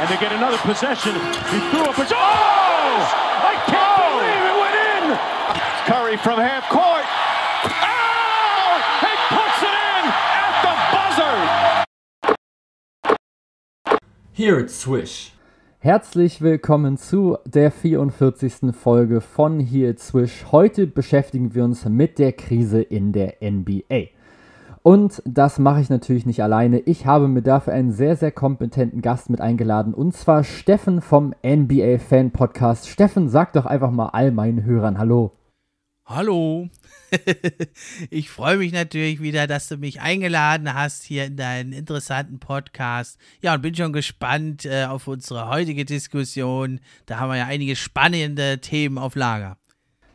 and they get another possession. He threw up a... Oh! I can't oh! believe it went in! Curry from half court. Oh! He puts it in at the buzzer! Here it's Swish. Herzlich willkommen zu der 44. Folge von Here It's Swish. Heute beschäftigen wir uns mit der Krise in der NBA. Und das mache ich natürlich nicht alleine. Ich habe mir dafür einen sehr, sehr kompetenten Gast mit eingeladen. Und zwar Steffen vom NBA Fan Podcast. Steffen, sag doch einfach mal all meinen Hörern Hallo. Hallo. ich freue mich natürlich wieder, dass du mich eingeladen hast hier in deinen interessanten Podcast. Ja, und bin schon gespannt äh, auf unsere heutige Diskussion. Da haben wir ja einige spannende Themen auf Lager.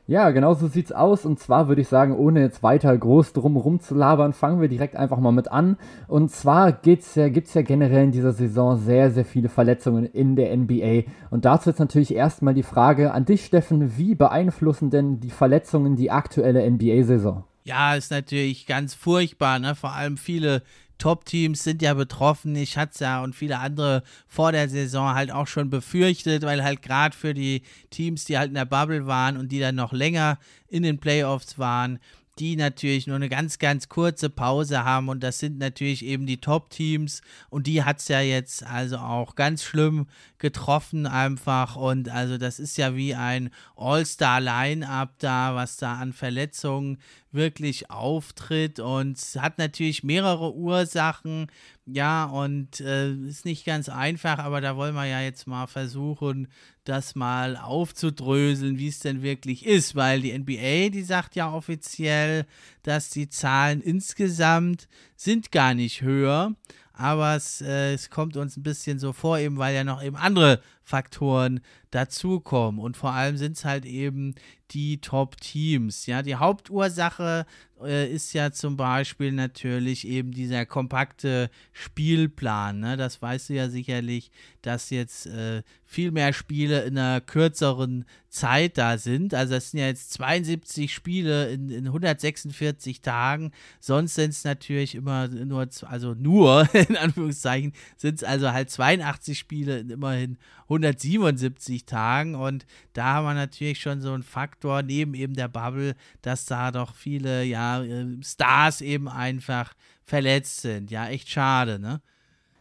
Ja, genau so sieht's aus. Und zwar würde ich sagen, ohne jetzt weiter groß drumherum zu labern, fangen wir direkt einfach mal mit an. Und zwar geht's ja, gibt's ja generell in dieser Saison sehr, sehr viele Verletzungen in der NBA. Und dazu jetzt natürlich erstmal die Frage an dich, Steffen, wie beeinflussen denn die Verletzungen die aktuelle NBA-Saison? Ja, ist natürlich ganz furchtbar, ne? Vor allem viele Top-Teams sind ja betroffen. Ich hatte es ja und viele andere vor der Saison halt auch schon befürchtet, weil halt gerade für die Teams, die halt in der Bubble waren und die dann noch länger in den Playoffs waren, die natürlich nur eine ganz, ganz kurze Pause haben. Und das sind natürlich eben die Top-Teams. Und die hat es ja jetzt also auch ganz schlimm getroffen einfach. Und also das ist ja wie ein All-Star-Line-Up da, was da an Verletzungen wirklich auftritt und hat natürlich mehrere Ursachen, ja, und äh, ist nicht ganz einfach, aber da wollen wir ja jetzt mal versuchen, das mal aufzudröseln, wie es denn wirklich ist, weil die NBA, die sagt ja offiziell, dass die Zahlen insgesamt sind gar nicht höher, aber es, äh, es kommt uns ein bisschen so vor, eben weil ja noch eben andere Faktoren dazukommen. Und vor allem sind es halt eben die Top-Teams. Ja, die Hauptursache äh, ist ja zum Beispiel natürlich eben dieser kompakte Spielplan. Ne? Das weißt du ja sicherlich, dass jetzt äh, viel mehr Spiele in einer kürzeren Zeit da sind. Also es sind ja jetzt 72 Spiele in, in 146 Tagen. Sonst sind es natürlich immer nur, also nur in Anführungszeichen, sind es also halt 82 Spiele in immerhin 177 Tagen. Und da haben wir natürlich schon so einen Faktor neben eben der Bubble, dass da doch viele ja, äh, Stars eben einfach verletzt sind. Ja, echt schade, ne?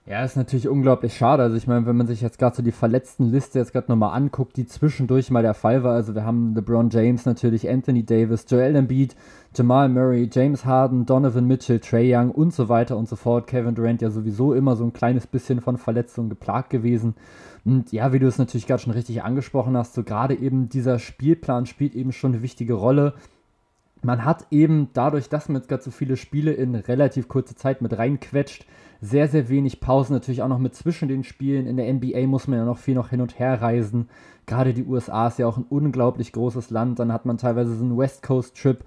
Ja, ist natürlich unglaublich schade. Also ich meine, wenn man sich jetzt gerade so die verletzten Liste jetzt gerade nochmal anguckt, die zwischendurch mal der Fall war. Also wir haben LeBron James natürlich, Anthony Davis, Joel Embiid, Jamal Murray, James Harden, Donovan Mitchell, Trey Young und so weiter und so fort. Kevin Durant ja sowieso immer so ein kleines bisschen von Verletzungen geplagt gewesen. Und ja, wie du es natürlich gerade schon richtig angesprochen hast, so gerade eben dieser Spielplan spielt eben schon eine wichtige Rolle. Man hat eben dadurch, dass man jetzt gerade so viele Spiele in relativ kurze Zeit mit reinquetscht, sehr, sehr wenig Pausen. Natürlich auch noch mit zwischen den Spielen. In der NBA muss man ja noch viel noch hin und her reisen. Gerade die USA ist ja auch ein unglaublich großes Land. Dann hat man teilweise so einen West Coast Trip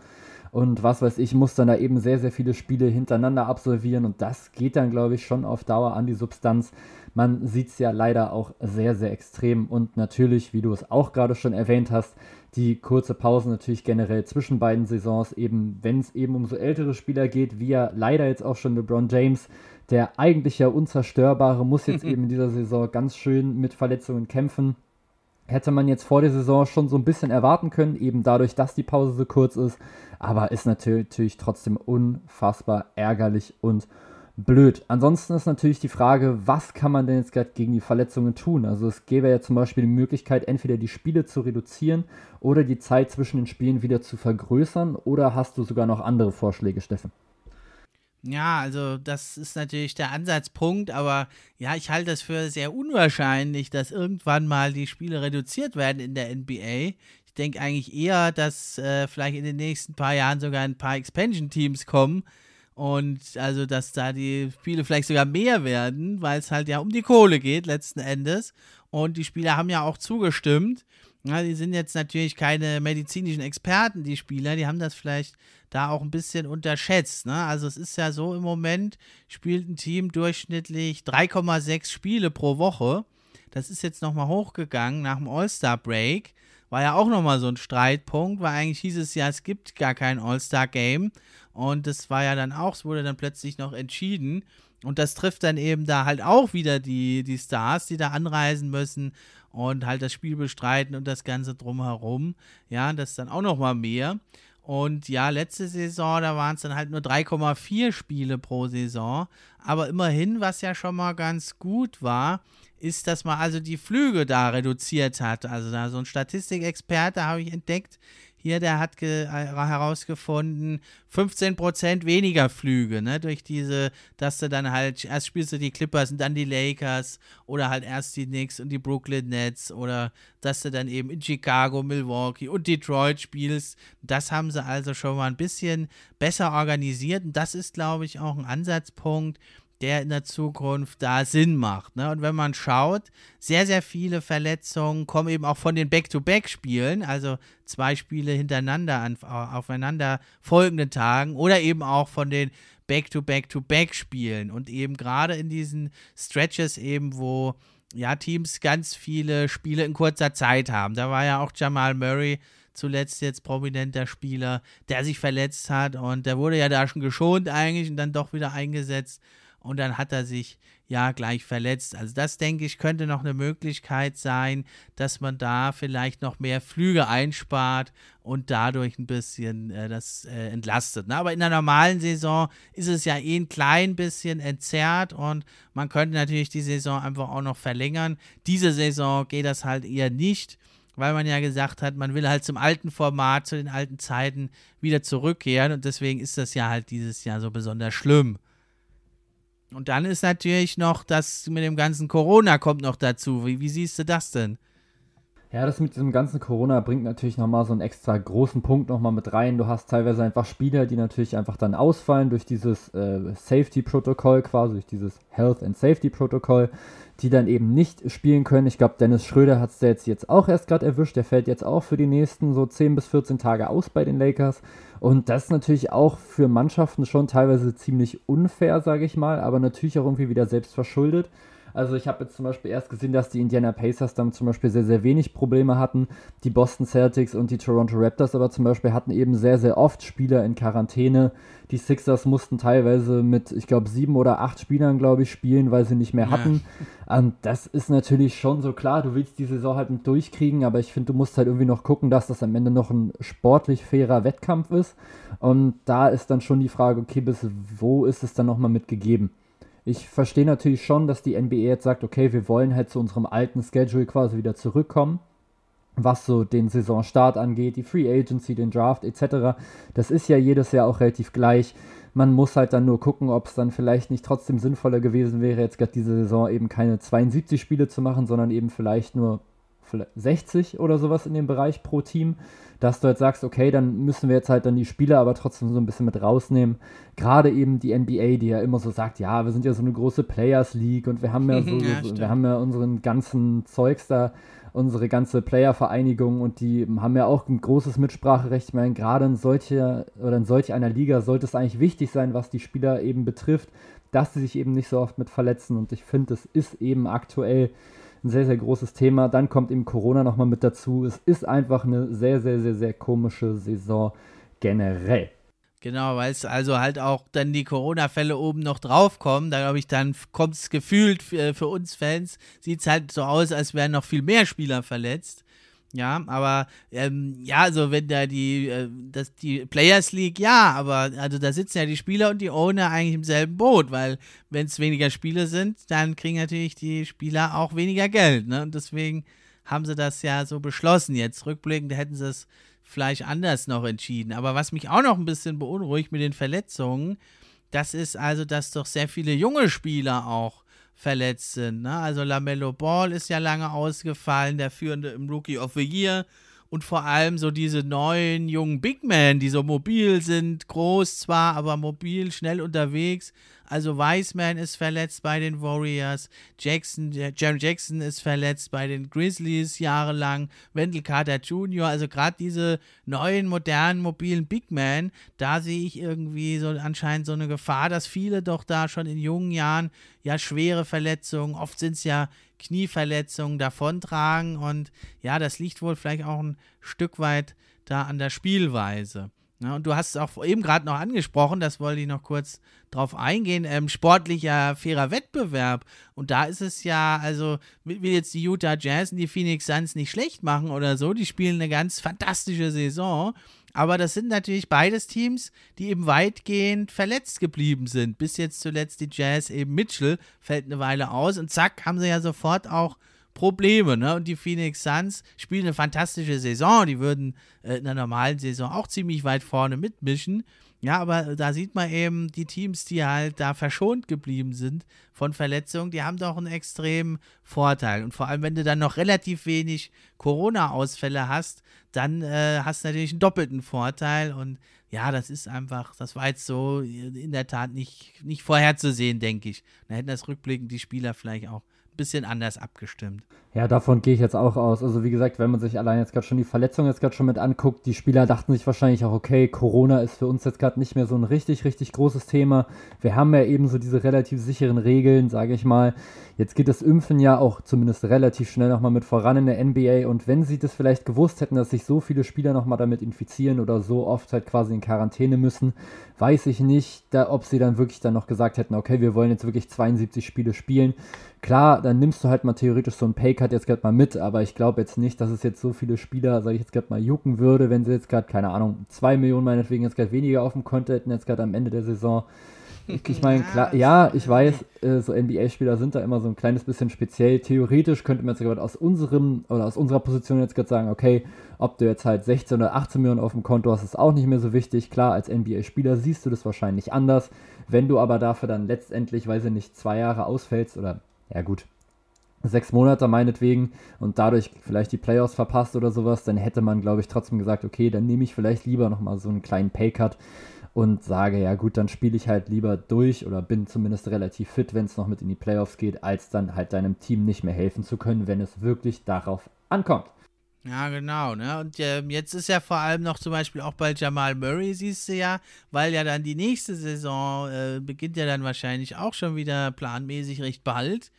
und was weiß ich, muss dann da eben sehr, sehr viele Spiele hintereinander absolvieren und das geht dann, glaube ich, schon auf Dauer an die Substanz. Man sieht es ja leider auch sehr, sehr extrem und natürlich, wie du es auch gerade schon erwähnt hast, die kurze Pause natürlich generell zwischen beiden Saisons, eben wenn es eben um so ältere Spieler geht, wie ja leider jetzt auch schon LeBron James, der eigentlich ja unzerstörbare, muss jetzt eben in dieser Saison ganz schön mit Verletzungen kämpfen. Hätte man jetzt vor der Saison schon so ein bisschen erwarten können, eben dadurch, dass die Pause so kurz ist, aber ist natürlich trotzdem unfassbar ärgerlich und blöd. Ansonsten ist natürlich die Frage, was kann man denn jetzt gerade gegen die Verletzungen tun? Also es gäbe ja zum Beispiel die Möglichkeit, entweder die Spiele zu reduzieren oder die Zeit zwischen den Spielen wieder zu vergrößern. Oder hast du sogar noch andere Vorschläge, Steffen? Ja, also das ist natürlich der Ansatzpunkt, aber ja, ich halte es für sehr unwahrscheinlich, dass irgendwann mal die Spiele reduziert werden in der NBA. Ich denke eigentlich eher, dass äh, vielleicht in den nächsten paar Jahren sogar ein paar Expansion-Teams kommen, und also, dass da die Spiele vielleicht sogar mehr werden, weil es halt ja um die Kohle geht letzten Endes. Und die Spieler haben ja auch zugestimmt. Ja, die sind jetzt natürlich keine medizinischen Experten, die Spieler. Die haben das vielleicht da auch ein bisschen unterschätzt. Ne? Also es ist ja so im Moment, spielt ein Team durchschnittlich 3,6 Spiele pro Woche. Das ist jetzt nochmal hochgegangen nach dem All-Star-Break. War ja auch nochmal so ein Streitpunkt, weil eigentlich hieß es ja, es gibt gar kein All-Star-Game. Und das war ja dann auch, es wurde dann plötzlich noch entschieden. Und das trifft dann eben da halt auch wieder die, die Stars, die da anreisen müssen und halt das Spiel bestreiten und das Ganze drumherum. Ja, das ist dann auch nochmal mehr. Und ja, letzte Saison, da waren es dann halt nur 3,4 Spiele pro Saison. Aber immerhin, was ja schon mal ganz gut war, ist, dass man also die Flüge da reduziert hat. Also da so ein Statistikexperte habe ich entdeckt, hier, der hat äh, herausgefunden, 15% weniger Flüge, ne, durch diese, dass du dann halt, erst spielst du die Clippers und dann die Lakers oder halt erst die Knicks und die Brooklyn Nets oder dass du dann eben in Chicago, Milwaukee und Detroit spielst. Das haben sie also schon mal ein bisschen besser organisiert und das ist, glaube ich, auch ein Ansatzpunkt, der in der Zukunft da Sinn macht. Ne? Und wenn man schaut, sehr, sehr viele Verletzungen kommen eben auch von den Back-to-Back-Spielen, also zwei Spiele hintereinander an, aufeinander folgenden Tagen oder eben auch von den Back-to-Back-to-Back-Spielen und eben gerade in diesen Stretches eben, wo ja Teams ganz viele Spiele in kurzer Zeit haben. Da war ja auch Jamal Murray zuletzt jetzt prominenter Spieler, der sich verletzt hat und der wurde ja da schon geschont eigentlich und dann doch wieder eingesetzt und dann hat er sich ja gleich verletzt. Also das denke ich könnte noch eine Möglichkeit sein, dass man da vielleicht noch mehr Flüge einspart und dadurch ein bisschen äh, das äh, entlastet. Ne? Aber in der normalen Saison ist es ja eh ein klein bisschen entzerrt und man könnte natürlich die Saison einfach auch noch verlängern. Diese Saison geht das halt eher nicht weil man ja gesagt hat, man will halt zum alten Format, zu den alten Zeiten wieder zurückkehren und deswegen ist das ja halt dieses Jahr so besonders schlimm. Und dann ist natürlich noch das mit dem ganzen Corona kommt noch dazu. Wie, wie siehst du das denn? Ja, das mit diesem ganzen Corona bringt natürlich nochmal so einen extra großen Punkt nochmal mit rein. Du hast teilweise einfach Spieler, die natürlich einfach dann ausfallen durch dieses äh, Safety-Protokoll quasi, durch dieses Health and Safety-Protokoll, die dann eben nicht spielen können. Ich glaube, Dennis Schröder hat es jetzt, jetzt auch erst gerade erwischt. Der fällt jetzt auch für die nächsten so 10 bis 14 Tage aus bei den Lakers. Und das ist natürlich auch für Mannschaften schon teilweise ziemlich unfair, sage ich mal, aber natürlich auch irgendwie wieder selbst verschuldet. Also ich habe jetzt zum Beispiel erst gesehen, dass die Indiana Pacers dann zum Beispiel sehr, sehr wenig Probleme hatten. Die Boston Celtics und die Toronto Raptors aber zum Beispiel hatten eben sehr, sehr oft Spieler in Quarantäne. Die Sixers mussten teilweise mit, ich glaube, sieben oder acht Spielern, glaube ich, spielen, weil sie nicht mehr hatten. Ja. Und das ist natürlich schon so klar, du willst die Saison halt nicht durchkriegen, aber ich finde, du musst halt irgendwie noch gucken, dass das am Ende noch ein sportlich fairer Wettkampf ist. Und da ist dann schon die Frage, okay, bis wo ist es dann nochmal mitgegeben? Ich verstehe natürlich schon, dass die NBA jetzt sagt, okay, wir wollen halt zu unserem alten Schedule quasi wieder zurückkommen, was so den Saisonstart angeht, die Free Agency, den Draft etc. Das ist ja jedes Jahr auch relativ gleich. Man muss halt dann nur gucken, ob es dann vielleicht nicht trotzdem sinnvoller gewesen wäre, jetzt gerade diese Saison eben keine 72 Spiele zu machen, sondern eben vielleicht nur 60 oder sowas in dem Bereich pro Team dass du halt sagst, okay, dann müssen wir jetzt halt dann die Spieler aber trotzdem so ein bisschen mit rausnehmen. Gerade eben die NBA, die ja immer so sagt, ja, wir sind ja so eine große Players League und wir haben ja so, ja, so wir haben ja unseren ganzen Zeugs da, unsere ganze Player-Vereinigung und die haben ja auch ein großes Mitspracherecht. Ich meine, gerade in solcher oder in solch einer Liga sollte es eigentlich wichtig sein, was die Spieler eben betrifft, dass sie sich eben nicht so oft mit verletzen. Und ich finde, es ist eben aktuell ein sehr, sehr großes Thema. Dann kommt eben Corona nochmal mit dazu. Es ist einfach eine sehr, sehr, sehr, sehr komische Saison generell. Genau, weil es also halt auch dann die Corona-Fälle oben noch draufkommen. Da glaube ich, dann kommt es gefühlt für, für uns Fans, sieht es halt so aus, als wären noch viel mehr Spieler verletzt. Ja, aber ähm, ja, also wenn da die, äh, das, die Players League, ja, aber also da sitzen ja die Spieler und die Owner eigentlich im selben Boot, weil wenn es weniger Spiele sind, dann kriegen natürlich die Spieler auch weniger Geld, ne? Und deswegen haben sie das ja so beschlossen jetzt. Rückblickend hätten sie es vielleicht anders noch entschieden. Aber was mich auch noch ein bisschen beunruhigt mit den Verletzungen, das ist also, dass doch sehr viele junge Spieler auch verletzt sind. Ne? Also Lamello Ball ist ja lange ausgefallen, der führende im Rookie of the Year. Und vor allem so diese neuen jungen Big Men, die so mobil sind, groß zwar, aber mobil, schnell unterwegs. Also Wiseman ist verletzt bei den Warriors, Jackson, Jerry Jackson ist verletzt bei den Grizzlies jahrelang, Wendell Carter Jr., also gerade diese neuen, modernen, mobilen Big Men, da sehe ich irgendwie so anscheinend so eine Gefahr, dass viele doch da schon in jungen Jahren ja schwere Verletzungen, oft sind es ja Knieverletzungen davontragen und ja, das liegt wohl vielleicht auch ein Stück weit da an der Spielweise. Ja, und du hast es auch eben gerade noch angesprochen, das wollte ich noch kurz drauf eingehen, ähm, sportlicher, fairer Wettbewerb. Und da ist es ja, also, will jetzt die Utah Jazz und die Phoenix Suns nicht schlecht machen oder so, die spielen eine ganz fantastische Saison. Aber das sind natürlich beides Teams, die eben weitgehend verletzt geblieben sind. Bis jetzt zuletzt die Jazz eben Mitchell fällt eine Weile aus und zack, haben sie ja sofort auch Probleme. Ne? Und die Phoenix Suns spielen eine fantastische Saison. Die würden äh, in einer normalen Saison auch ziemlich weit vorne mitmischen. Ja, aber da sieht man eben, die Teams, die halt da verschont geblieben sind von Verletzungen, die haben doch einen extremen Vorteil. Und vor allem, wenn du dann noch relativ wenig Corona-Ausfälle hast, dann äh, hast du natürlich einen doppelten Vorteil. Und ja, das ist einfach, das war jetzt so in der Tat nicht, nicht vorherzusehen, denke ich. Da hätten das rückblickend die Spieler vielleicht auch bisschen anders abgestimmt. Ja, davon gehe ich jetzt auch aus. Also wie gesagt, wenn man sich allein jetzt gerade schon die Verletzung jetzt gerade schon mit anguckt, die Spieler dachten sich wahrscheinlich auch, okay, Corona ist für uns jetzt gerade nicht mehr so ein richtig, richtig großes Thema. Wir haben ja eben so diese relativ sicheren Regeln, sage ich mal. Jetzt geht das Impfen ja auch zumindest relativ schnell nochmal mit voran in der NBA. Und wenn sie das vielleicht gewusst hätten, dass sich so viele Spieler nochmal damit infizieren oder so oft halt quasi in Quarantäne müssen, weiß ich nicht, da, ob sie dann wirklich dann noch gesagt hätten, okay, wir wollen jetzt wirklich 72 Spiele spielen. Klar, dann nimmst du halt mal theoretisch so einen Paycut jetzt gerade mal mit, aber ich glaube jetzt nicht, dass es jetzt so viele Spieler, sage ich jetzt gerade mal, jucken würde, wenn sie jetzt gerade, keine Ahnung, 2 Millionen meinetwegen jetzt gerade weniger auf dem Konto hätten, jetzt gerade am Ende der Saison. Ich, ich meine, klar, ja, ich weiß, äh, so NBA-Spieler sind da immer so ein kleines bisschen speziell. Theoretisch könnte man jetzt gerade aus unserem oder aus unserer Position jetzt gerade sagen, okay, ob du jetzt halt 16 oder 18 Millionen auf dem Konto hast, ist auch nicht mehr so wichtig. Klar, als NBA-Spieler siehst du das wahrscheinlich anders. Wenn du aber dafür dann letztendlich, weil sie nicht zwei Jahre ausfällst oder ja gut, sechs Monate meinetwegen und dadurch vielleicht die Playoffs verpasst oder sowas, dann hätte man, glaube ich, trotzdem gesagt, okay, dann nehme ich vielleicht lieber nochmal so einen kleinen Paycut und sage, ja gut, dann spiele ich halt lieber durch oder bin zumindest relativ fit, wenn es noch mit in die Playoffs geht, als dann halt deinem Team nicht mehr helfen zu können, wenn es wirklich darauf ankommt. Ja, genau, ne? Und äh, jetzt ist ja vor allem noch zum Beispiel auch bei Jamal Murray, siehst du ja, weil ja dann die nächste Saison äh, beginnt ja dann wahrscheinlich auch schon wieder planmäßig recht bald.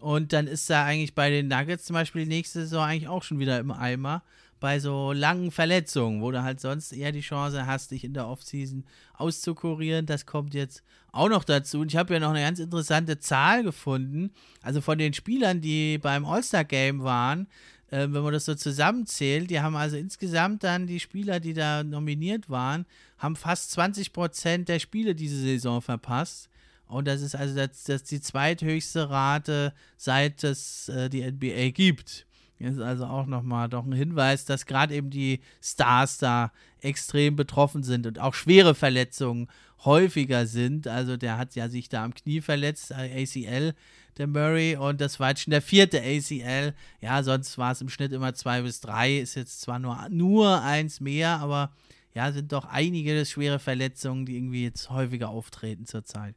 Und dann ist da eigentlich bei den Nuggets zum Beispiel die nächste Saison eigentlich auch schon wieder im Eimer. Bei so langen Verletzungen, wo du halt sonst eher die Chance hast, dich in der Offseason auszukurieren. Das kommt jetzt auch noch dazu. Und ich habe ja noch eine ganz interessante Zahl gefunden. Also von den Spielern, die beim All-Star-Game waren, äh, wenn man das so zusammenzählt, die haben also insgesamt dann die Spieler, die da nominiert waren, haben fast 20 Prozent der Spiele diese Saison verpasst. Und das ist also das, das die zweithöchste Rate, seit es äh, die NBA gibt. Das ist also auch nochmal doch ein Hinweis, dass gerade eben die Stars da extrem betroffen sind und auch schwere Verletzungen häufiger sind. Also der hat ja sich da am Knie verletzt, äh, ACL, der Murray, und das war jetzt schon der vierte ACL. Ja, sonst war es im Schnitt immer zwei bis drei, ist jetzt zwar nur, nur eins mehr, aber ja, sind doch einige schwere Verletzungen, die irgendwie jetzt häufiger auftreten zurzeit.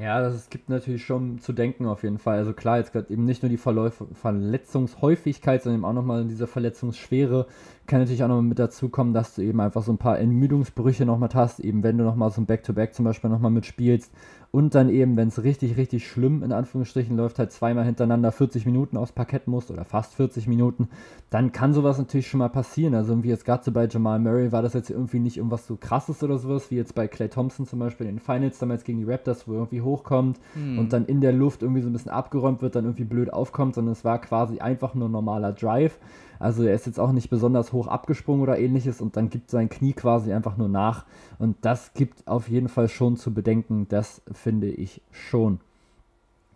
Ja, das gibt natürlich schon zu denken auf jeden Fall. Also klar, jetzt gerade eben nicht nur die Verläuf Verletzungshäufigkeit, sondern eben auch nochmal diese Verletzungsschwere kann natürlich auch noch mit dazu kommen, dass du eben einfach so ein paar Entmüdungsbrüche nochmal hast, eben wenn du nochmal so ein Back-to-Back -Back zum Beispiel nochmal mitspielst und dann eben, wenn es richtig, richtig schlimm in Anführungsstrichen läuft, halt zweimal hintereinander 40 Minuten aufs Parkett musst oder fast 40 Minuten, dann kann sowas natürlich schon mal passieren. Also irgendwie jetzt gerade so bei Jamal Murray war das jetzt irgendwie nicht irgendwas so krasses oder sowas, wie jetzt bei Clay Thompson zum Beispiel in den Finals damals gegen die Raptors, wo er irgendwie hochkommt hm. und dann in der Luft irgendwie so ein bisschen abgeräumt wird, dann irgendwie blöd aufkommt, sondern es war quasi einfach nur normaler Drive. Also er ist jetzt auch nicht besonders hoch abgesprungen oder ähnliches und dann gibt sein Knie quasi einfach nur nach. Und das gibt auf jeden Fall schon zu bedenken, das finde ich schon.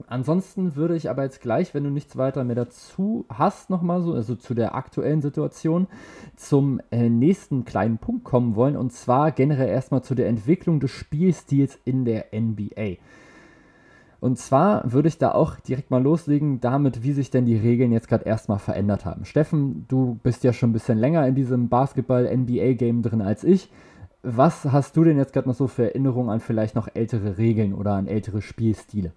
Ansonsten würde ich aber jetzt gleich, wenn du nichts weiter mehr dazu hast, nochmal so, also zu der aktuellen Situation, zum äh, nächsten kleinen Punkt kommen wollen. Und zwar generell erstmal zu der Entwicklung des Spielstils in der NBA. Und zwar würde ich da auch direkt mal loslegen damit, wie sich denn die Regeln jetzt gerade erstmal verändert haben. Steffen, du bist ja schon ein bisschen länger in diesem Basketball-NBA-Game drin als ich. Was hast du denn jetzt gerade noch so für Erinnerungen an vielleicht noch ältere Regeln oder an ältere Spielstile?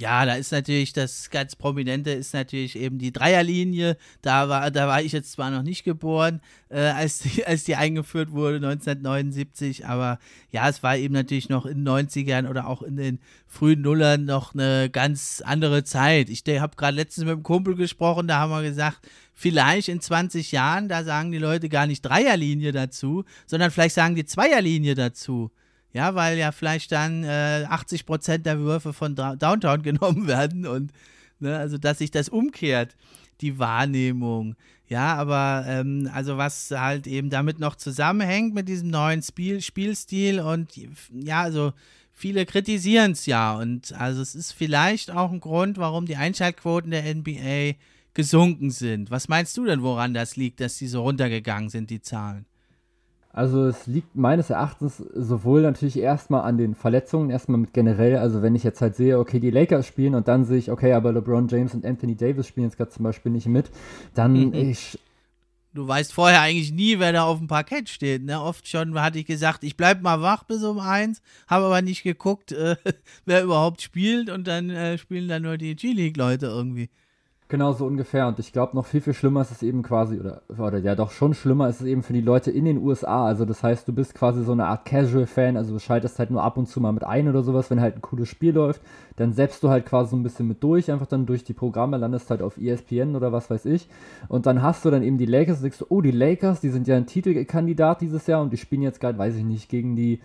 Ja, da ist natürlich das ganz Prominente ist natürlich eben die Dreierlinie. Da war, da war ich jetzt zwar noch nicht geboren, äh, als, die, als die eingeführt wurde 1979, aber ja, es war eben natürlich noch in den 90ern oder auch in den frühen Nullern noch eine ganz andere Zeit. Ich habe gerade letztens mit einem Kumpel gesprochen, da haben wir gesagt, vielleicht in 20 Jahren, da sagen die Leute gar nicht Dreierlinie dazu, sondern vielleicht sagen die Zweierlinie dazu. Ja, weil ja vielleicht dann äh, 80 Prozent der Würfe von Downtown genommen werden und ne, also dass sich das umkehrt, die Wahrnehmung. Ja, aber ähm, also was halt eben damit noch zusammenhängt mit diesem neuen Spiel, Spielstil und ja, also viele kritisieren es ja und also es ist vielleicht auch ein Grund, warum die Einschaltquoten der NBA gesunken sind. Was meinst du denn, woran das liegt, dass die so runtergegangen sind, die Zahlen? Also es liegt meines Erachtens sowohl natürlich erstmal an den Verletzungen, erstmal mit generell, also wenn ich jetzt halt sehe, okay, die Lakers spielen und dann sehe ich, okay, aber LeBron James und Anthony Davis spielen jetzt gerade zum Beispiel nicht mit, dann mhm. ich. Du weißt vorher eigentlich nie, wer da auf dem Parkett steht. Ne? Oft schon hatte ich gesagt, ich bleib mal wach bis um eins, habe aber nicht geguckt, äh, wer überhaupt spielt und dann äh, spielen dann nur die G-League-Leute irgendwie. Genau so ungefähr. Und ich glaube, noch viel, viel schlimmer ist es eben quasi, oder, oder ja doch schon schlimmer ist es eben für die Leute in den USA. Also das heißt, du bist quasi so eine Art Casual-Fan, also schaltest halt nur ab und zu mal mit ein oder sowas, wenn halt ein cooles Spiel läuft. Dann setzt du halt quasi so ein bisschen mit durch, einfach dann durch die Programme, landest halt auf ESPN oder was weiß ich. Und dann hast du dann eben die Lakers und denkst du, oh, die Lakers, die sind ja ein Titelkandidat dieses Jahr und die spielen jetzt gerade, weiß ich nicht, gegen die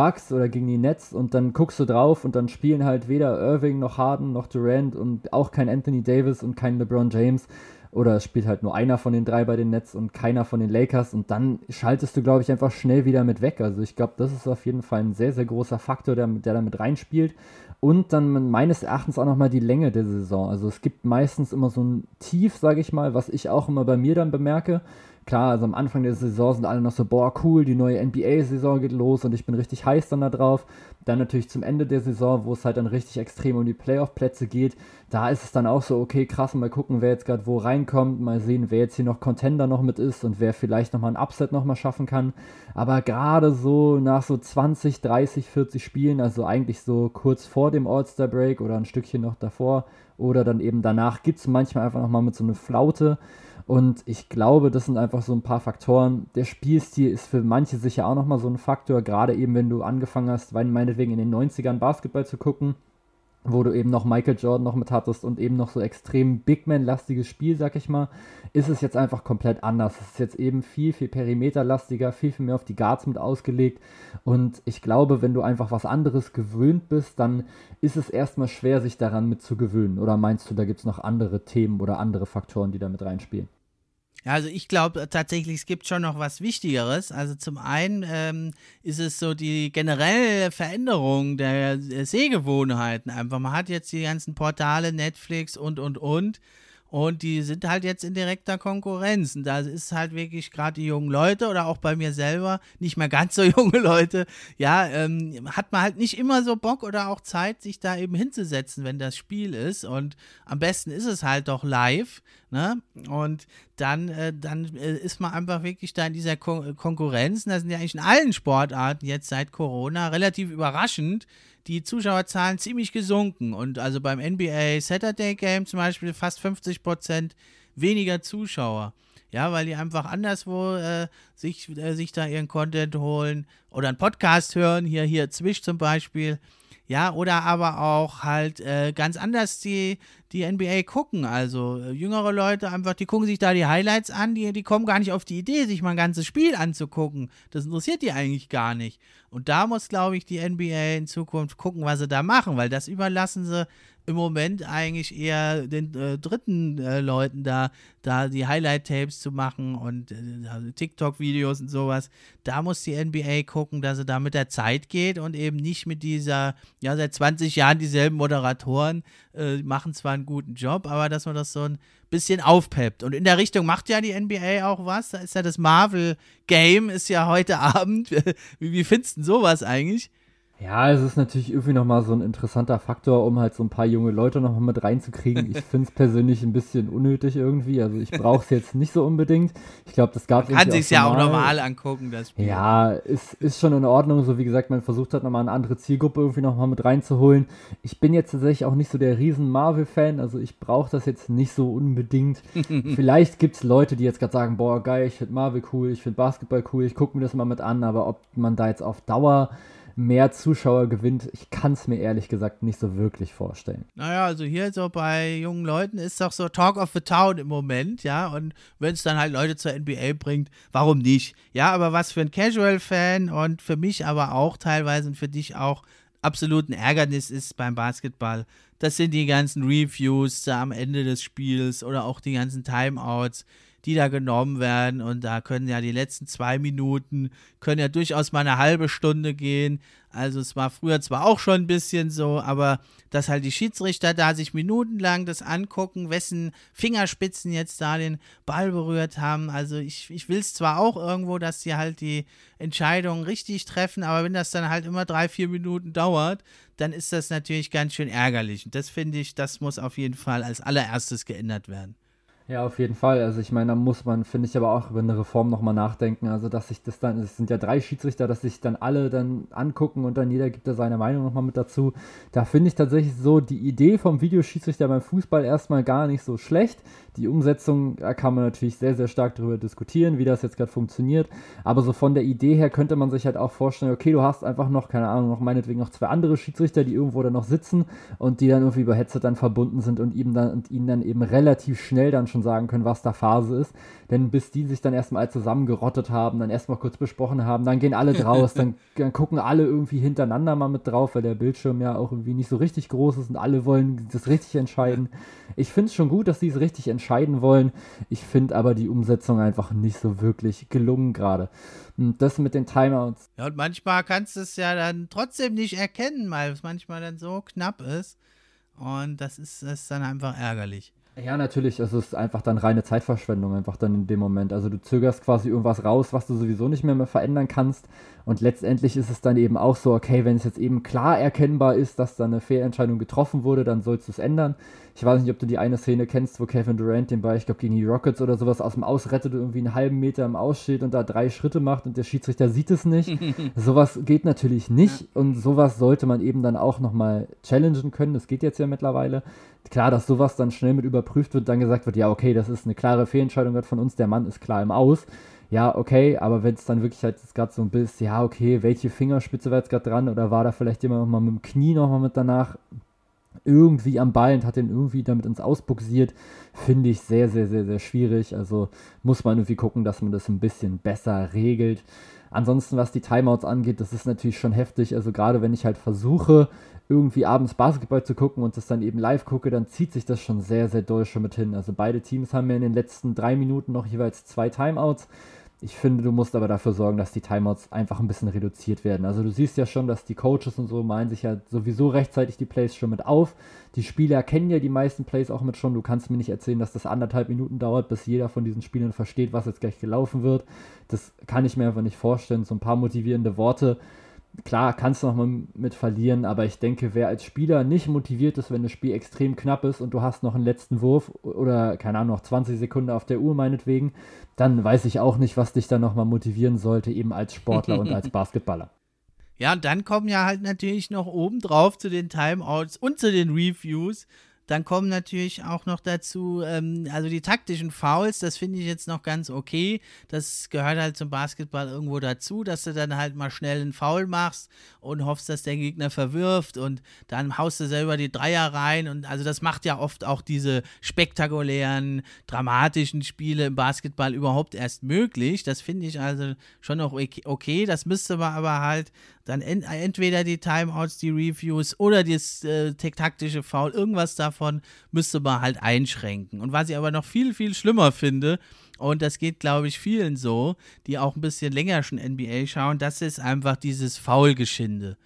Bucks oder gegen die Nets und dann guckst du drauf und dann spielen halt weder Irving noch Harden noch Durant und auch kein Anthony Davis und kein LeBron James oder es spielt halt nur einer von den drei bei den Nets und keiner von den Lakers und dann schaltest du, glaube ich, einfach schnell wieder mit weg. Also ich glaube, das ist auf jeden Fall ein sehr, sehr großer Faktor, der, der da reinspielt. Und dann meines Erachtens auch nochmal die Länge der Saison. Also es gibt meistens immer so ein Tief, sage ich mal, was ich auch immer bei mir dann bemerke klar, also am Anfang der Saison sind alle noch so, boah, cool, die neue NBA-Saison geht los und ich bin richtig heiß dann da drauf. Dann natürlich zum Ende der Saison, wo es halt dann richtig extrem um die Playoff-Plätze geht, da ist es dann auch so, okay, krass, mal gucken, wer jetzt gerade wo reinkommt, mal sehen, wer jetzt hier noch Contender noch mit ist und wer vielleicht nochmal ein Upset nochmal schaffen kann. Aber gerade so nach so 20, 30, 40 Spielen, also eigentlich so kurz vor dem All-Star-Break oder ein Stückchen noch davor oder dann eben danach, gibt es manchmal einfach nochmal mit so einer Flaute. Und ich glaube, das sind einfach so ein paar Faktoren. Der Spielstil ist für manche sicher auch nochmal so ein Faktor, gerade eben, wenn du angefangen hast, meinetwegen in den 90ern Basketball zu gucken, wo du eben noch Michael Jordan noch mit hattest und eben noch so extrem Big Man-lastiges Spiel, sag ich mal, ist es jetzt einfach komplett anders. Es ist jetzt eben viel, viel perimeterlastiger, viel, viel mehr auf die Guards mit ausgelegt. Und ich glaube, wenn du einfach was anderes gewöhnt bist, dann ist es erstmal schwer, sich daran mit zu gewöhnen. Oder meinst du, da gibt es noch andere Themen oder andere Faktoren, die da mit reinspielen? Also ich glaube tatsächlich, es gibt schon noch was Wichtigeres. Also zum einen ähm, ist es so die generelle Veränderung der, der Sehgewohnheiten einfach. Man hat jetzt die ganzen Portale, Netflix und, und, und. Und die sind halt jetzt in direkter Konkurrenz. Und da ist halt wirklich gerade die jungen Leute oder auch bei mir selber, nicht mehr ganz so junge Leute, ja, ähm, hat man halt nicht immer so Bock oder auch Zeit, sich da eben hinzusetzen, wenn das Spiel ist. Und am besten ist es halt doch live. Ne? Und dann, äh, dann äh, ist man einfach wirklich da in dieser Kon Konkurrenz. Und das sind ja eigentlich in allen Sportarten jetzt seit Corona relativ überraschend die Zuschauerzahlen ziemlich gesunken. Und also beim NBA Saturday Game zum Beispiel fast 50 Prozent weniger Zuschauer. Ja, weil die einfach anderswo äh, sich, äh, sich da ihren Content holen oder einen Podcast hören, hier, hier Zwisch zum Beispiel. Ja, oder aber auch halt äh, ganz anders die, die NBA gucken. Also äh, jüngere Leute einfach, die gucken sich da die Highlights an, die, die kommen gar nicht auf die Idee, sich mal ein ganzes Spiel anzugucken. Das interessiert die eigentlich gar nicht. Und da muss, glaube ich, die NBA in Zukunft gucken, was sie da machen, weil das überlassen sie im Moment eigentlich eher den äh, dritten äh, Leuten da, da die Highlight-Tapes zu machen und äh, also TikTok-Videos und sowas. Da muss die NBA gucken, dass sie da mit der Zeit geht und eben nicht mit dieser, ja, seit 20 Jahren dieselben Moderatoren äh, machen zwar einen guten Job, aber dass man das so ein bisschen aufpeppt. Und in der Richtung macht ja die NBA auch was. Da ist ja das Marvel-Game, ist ja heute Abend. wie, wie findest du sowas eigentlich? Ja, es ist natürlich irgendwie nochmal so ein interessanter Faktor, um halt so ein paar junge Leute nochmal mit reinzukriegen. Ich finde es persönlich ein bisschen unnötig irgendwie. Also ich brauche es jetzt nicht so unbedingt. Ich glaube, das gab es Kann sich ja auch normal angucken, das Spiel. Ja, ist, ist schon in Ordnung. So wie gesagt, man versucht hat nochmal eine andere Zielgruppe irgendwie nochmal mit reinzuholen. Ich bin jetzt tatsächlich auch nicht so der riesen Marvel-Fan. Also ich brauche das jetzt nicht so unbedingt. Vielleicht gibt es Leute, die jetzt gerade sagen, boah, geil, ich finde Marvel cool, ich finde Basketball cool, ich gucke mir das mal mit an. Aber ob man da jetzt auf Dauer mehr Zuschauer gewinnt, ich kann es mir ehrlich gesagt nicht so wirklich vorstellen. Naja, also hier so bei jungen Leuten ist doch so Talk of the Town im Moment, ja, und wenn es dann halt Leute zur NBA bringt, warum nicht? Ja, aber was für ein Casual-Fan und für mich aber auch teilweise und für dich auch absolut ein Ärgernis ist beim Basketball, das sind die ganzen Reviews am Ende des Spiels oder auch die ganzen Timeouts die da genommen werden. Und da können ja die letzten zwei Minuten, können ja durchaus mal eine halbe Stunde gehen. Also es war früher zwar auch schon ein bisschen so, aber dass halt die Schiedsrichter da sich minutenlang das angucken, wessen Fingerspitzen jetzt da den Ball berührt haben. Also ich, ich will es zwar auch irgendwo, dass sie halt die Entscheidung richtig treffen, aber wenn das dann halt immer drei, vier Minuten dauert, dann ist das natürlich ganz schön ärgerlich. Und das finde ich, das muss auf jeden Fall als allererstes geändert werden. Ja, auf jeden Fall. Also ich meine, da muss man, finde ich, aber auch über eine Reform nochmal nachdenken. Also dass sich das dann, es sind ja drei Schiedsrichter, dass sich dann alle dann angucken und dann jeder gibt da seine Meinung nochmal mit dazu. Da finde ich tatsächlich so die Idee vom Videoschiedsrichter beim Fußball erstmal gar nicht so schlecht. Die Umsetzung, da kann man natürlich sehr, sehr stark darüber diskutieren, wie das jetzt gerade funktioniert. Aber so von der Idee her könnte man sich halt auch vorstellen, okay, du hast einfach noch, keine Ahnung, noch meinetwegen noch zwei andere Schiedsrichter, die irgendwo dann noch sitzen und die dann irgendwie über Headset dann verbunden sind und ihm dann und ihnen dann eben relativ schnell dann schon schon sagen können, was da Phase ist. Denn bis die sich dann erstmal zusammengerottet haben, dann erstmal kurz besprochen haben, dann gehen alle draus, dann, dann, gucken alle irgendwie hintereinander mal mit drauf, weil der Bildschirm ja auch irgendwie nicht so richtig groß ist und alle wollen das richtig entscheiden. Ich finde es schon gut, dass sie es richtig entscheiden wollen. Ich finde aber die Umsetzung einfach nicht so wirklich gelungen gerade. Und das mit den Timeouts. Ja, und manchmal kannst du es ja dann trotzdem nicht erkennen, weil es manchmal dann so knapp ist. Und das ist, das ist dann einfach ärgerlich. Ja, natürlich, es ist einfach dann reine Zeitverschwendung, einfach dann in dem Moment. Also du zögerst quasi irgendwas raus, was du sowieso nicht mehr, mehr verändern kannst. Und letztendlich ist es dann eben auch so, okay, wenn es jetzt eben klar erkennbar ist, dass da eine Fehlentscheidung getroffen wurde, dann sollst du es ändern. Ich weiß nicht, ob du die eine Szene kennst, wo Kevin Durant den Ball, ich glaube, gegen die Rockets oder sowas aus dem Aus rettet, irgendwie einen halben Meter im Aus steht und da drei Schritte macht und der Schiedsrichter sieht es nicht. sowas geht natürlich nicht und sowas sollte man eben dann auch nochmal challengen können. Das geht jetzt ja mittlerweile. Klar, dass sowas dann schnell mit überprüft wird, dann gesagt wird, ja, okay, das ist eine klare Fehlentscheidung von uns, der Mann ist klar im Aus ja, okay, aber wenn es dann wirklich halt gerade so ein bisschen, ja, okay, welche Fingerspitze war jetzt gerade dran oder war da vielleicht jemand nochmal mit dem Knie nochmal mit danach irgendwie am Ball und hat den irgendwie damit ins Ausbuxiert, finde ich sehr, sehr, sehr, sehr schwierig. Also muss man irgendwie gucken, dass man das ein bisschen besser regelt. Ansonsten, was die Timeouts angeht, das ist natürlich schon heftig. Also gerade wenn ich halt versuche, irgendwie abends Basketball zu gucken und das dann eben live gucke, dann zieht sich das schon sehr, sehr doll schon mit hin. Also beide Teams haben ja in den letzten drei Minuten noch jeweils zwei Timeouts. Ich finde, du musst aber dafür sorgen, dass die Timeouts einfach ein bisschen reduziert werden. Also du siehst ja schon, dass die Coaches und so meinen sich ja sowieso rechtzeitig die Plays schon mit auf. Die Spieler kennen ja die meisten Plays auch mit schon. Du kannst mir nicht erzählen, dass das anderthalb Minuten dauert, bis jeder von diesen Spielern versteht, was jetzt gleich gelaufen wird. Das kann ich mir einfach nicht vorstellen. So ein paar motivierende Worte klar, kannst du noch mal mit verlieren, aber ich denke, wer als Spieler nicht motiviert ist, wenn das Spiel extrem knapp ist und du hast noch einen letzten Wurf oder, keine Ahnung, noch 20 Sekunden auf der Uhr meinetwegen, dann weiß ich auch nicht, was dich dann noch mal motivieren sollte, eben als Sportler und als Basketballer. Ja, und dann kommen ja halt natürlich noch obendrauf zu den Timeouts und zu den Reviews dann kommen natürlich auch noch dazu, ähm, also die taktischen Fouls, das finde ich jetzt noch ganz okay. Das gehört halt zum Basketball irgendwo dazu, dass du dann halt mal schnell einen Foul machst und hoffst, dass der Gegner verwirft und dann haust du selber die Dreier rein. Und also das macht ja oft auch diese spektakulären, dramatischen Spiele im Basketball überhaupt erst möglich. Das finde ich also schon noch okay. Das müsste man aber halt dann ent entweder die Timeouts, die Reviews oder das äh, taktische Foul, irgendwas davon müsste man halt einschränken. Und was ich aber noch viel, viel schlimmer finde, und das geht, glaube ich, vielen so, die auch ein bisschen länger schon NBA schauen, das ist einfach dieses Foulgeschinde.